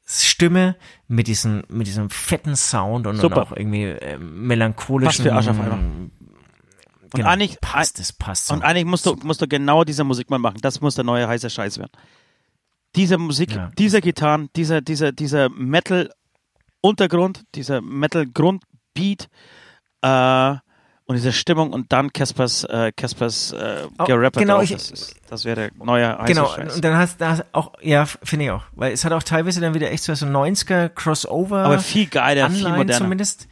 Stimme mit diesem, mit diesem fetten Sound und, und auch irgendwie äh, melancholischen. Passt für. Und genau, eigentlich passt es, passt so. Und eigentlich musst du, musst du genau diese Musik mal machen. Das muss der neue heiße Scheiß werden. Diese Musik, ja. dieser Gitarren, dieser, dieser, dieser Metal-Untergrund, dieser Metal-Grundbeat, äh, und diese Stimmung und dann Caspers äh, Caspers äh, gerappt genau, ich, das, das wäre der neue heiße Genau, Scheiß. und dann hast du auch, ja, finde ich auch, weil es hat auch teilweise dann wieder echt so 90er Crossover Aber viel geiler, Anleihen viel moderner. zumindest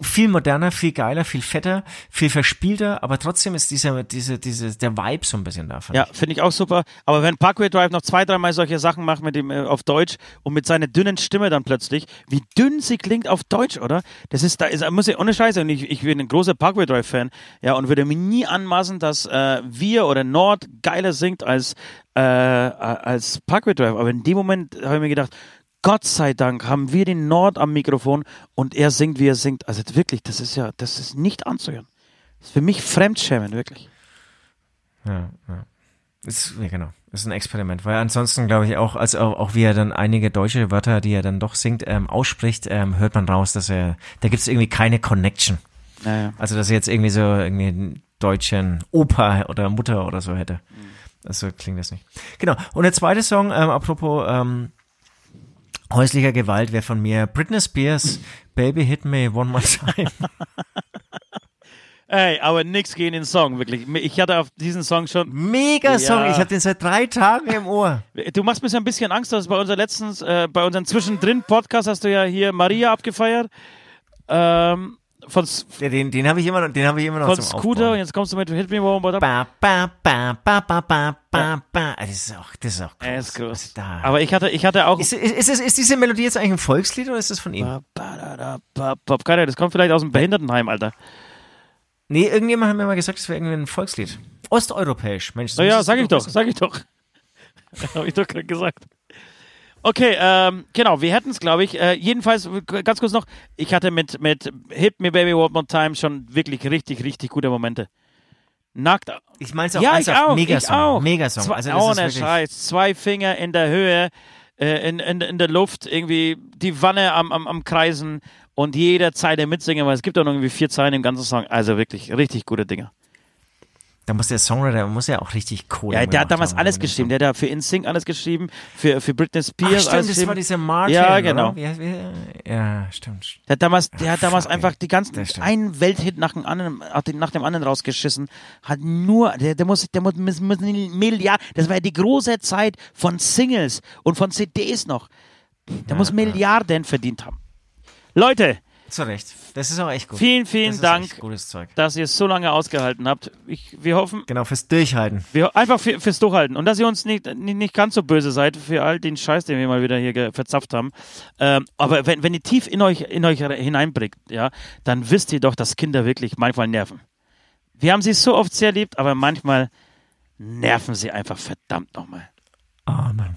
viel moderner, viel geiler, viel fetter, viel verspielter, aber trotzdem ist dieser, diese, diese, der Vibe so ein bisschen da. Ja, finde ich auch super. Aber wenn Parkway Drive noch zwei, dreimal solche Sachen macht mit dem äh, auf Deutsch und mit seiner dünnen Stimme dann plötzlich, wie dünn sie klingt auf Deutsch, oder? Das ist, da ist, muss ich ohne Scheiße, und ich, ich bin ein großer Parkway Drive Fan, ja, und würde mir nie anmaßen, dass äh, wir oder Nord geiler singt als äh, als Parkway Drive. Aber in dem Moment habe ich mir gedacht, Gott sei Dank haben wir den Nord am Mikrofon und er singt, wie er singt. Also wirklich, das ist ja, das ist nicht anzuhören. Das ist für mich Fremdschämen, wirklich. Ja, ja. Ist, ja, genau. Ist ein Experiment, weil ansonsten glaube ich auch, also auch, auch wie er dann einige deutsche Wörter, die er dann doch singt, ähm, ausspricht, ähm, hört man raus, dass er, da gibt es irgendwie keine Connection. Naja. Also dass er jetzt irgendwie so irgendwie einen deutschen Opa oder Mutter oder so hätte. Mhm. Also klingt das nicht. Genau. Und der zweite Song, ähm, apropos ähm, häuslicher Gewalt wäre von mir Britney Spears, Baby Hit Me One More Time. Ey, aber nix gegen den Song, wirklich. Ich hatte auf diesen Song schon. Mega Song, ja. ich habe den seit drei Tagen im Ohr. Du machst mir so ein bisschen Angst, dass bei unserem letzten, äh, bei unserem Zwischendrin-Podcast hast du ja hier Maria abgefeiert. Ähm, von ja, den, den habe ich immer noch, den habe ich immer noch von zum Scooter und jetzt kommst du mit Hit Me One More ba, ba, ba, ba, ba, ba, ba, ba. Das ist auch, das ist auch groß. ist groß. Da. Aber ich hatte, ich hatte auch. Ist, ist, ist, ist, diese Melodie jetzt eigentlich ein Volkslied oder ist das von ihm? Ba, ba, da, ba, ba, ba, das kommt vielleicht aus dem Behindertenheim, Alter. Nee, irgendjemand hat mir mal gesagt, das wäre irgendwie ein Volkslied. Osteuropäisch, Mensch. So ja, sag ich doch, [laughs] sag ich doch. habe ich doch gerade gesagt. Okay, ähm, genau, wir hätten es, glaube ich. Äh, jedenfalls, ganz kurz noch, ich hatte mit, mit Hit Me Baby One More Time schon wirklich richtig, richtig gute Momente. Nackt. Ich meine es auch, ja, ich auch, Megasong. Ich auch. Megasong. Zwei, also, ohne Scheiß. Zwei Finger in der Höhe, äh, in, in, in der Luft, irgendwie die Wanne am, am, am Kreisen und jeder Zeile mitsingen, weil es gibt auch noch irgendwie vier Zeilen im ganzen Song. Also wirklich, richtig gute Dinger. Da muss der Songwriter muss ja auch richtig Kohle Ja, der hat damals haben, alles geschrieben. Der hat da für InSync alles geschrieben, für, für Britney Spears Ach, stimmt, das war dieser Martin, Ja, genau. Wie, ja, stimmt. Der hat damals, der hat damals einfach die ganzen, einen Welthit nach dem anderen, nach dem anderen rausgeschissen. Hat nur, der, der muss, der muss, muss, muss Milliarden, das war ja die große Zeit von Singles und von CDs noch. Der ja, muss Milliarden ja. verdient haben. Leute, zu Recht. Das ist auch echt gut. Vielen, vielen Dank, dass ihr es so lange ausgehalten habt. Ich, wir hoffen. Genau, fürs Durchhalten. Wir, einfach für, fürs Durchhalten. Und dass ihr uns nicht, nicht, nicht ganz so böse seid für all den Scheiß, den wir mal wieder hier verzapft haben. Ähm, aber wenn, wenn ihr tief in euch, in euch hineinblickt, ja, dann wisst ihr doch, dass Kinder wirklich manchmal nerven. Wir haben sie so oft sehr liebt, aber manchmal nerven sie einfach verdammt nochmal. Amen.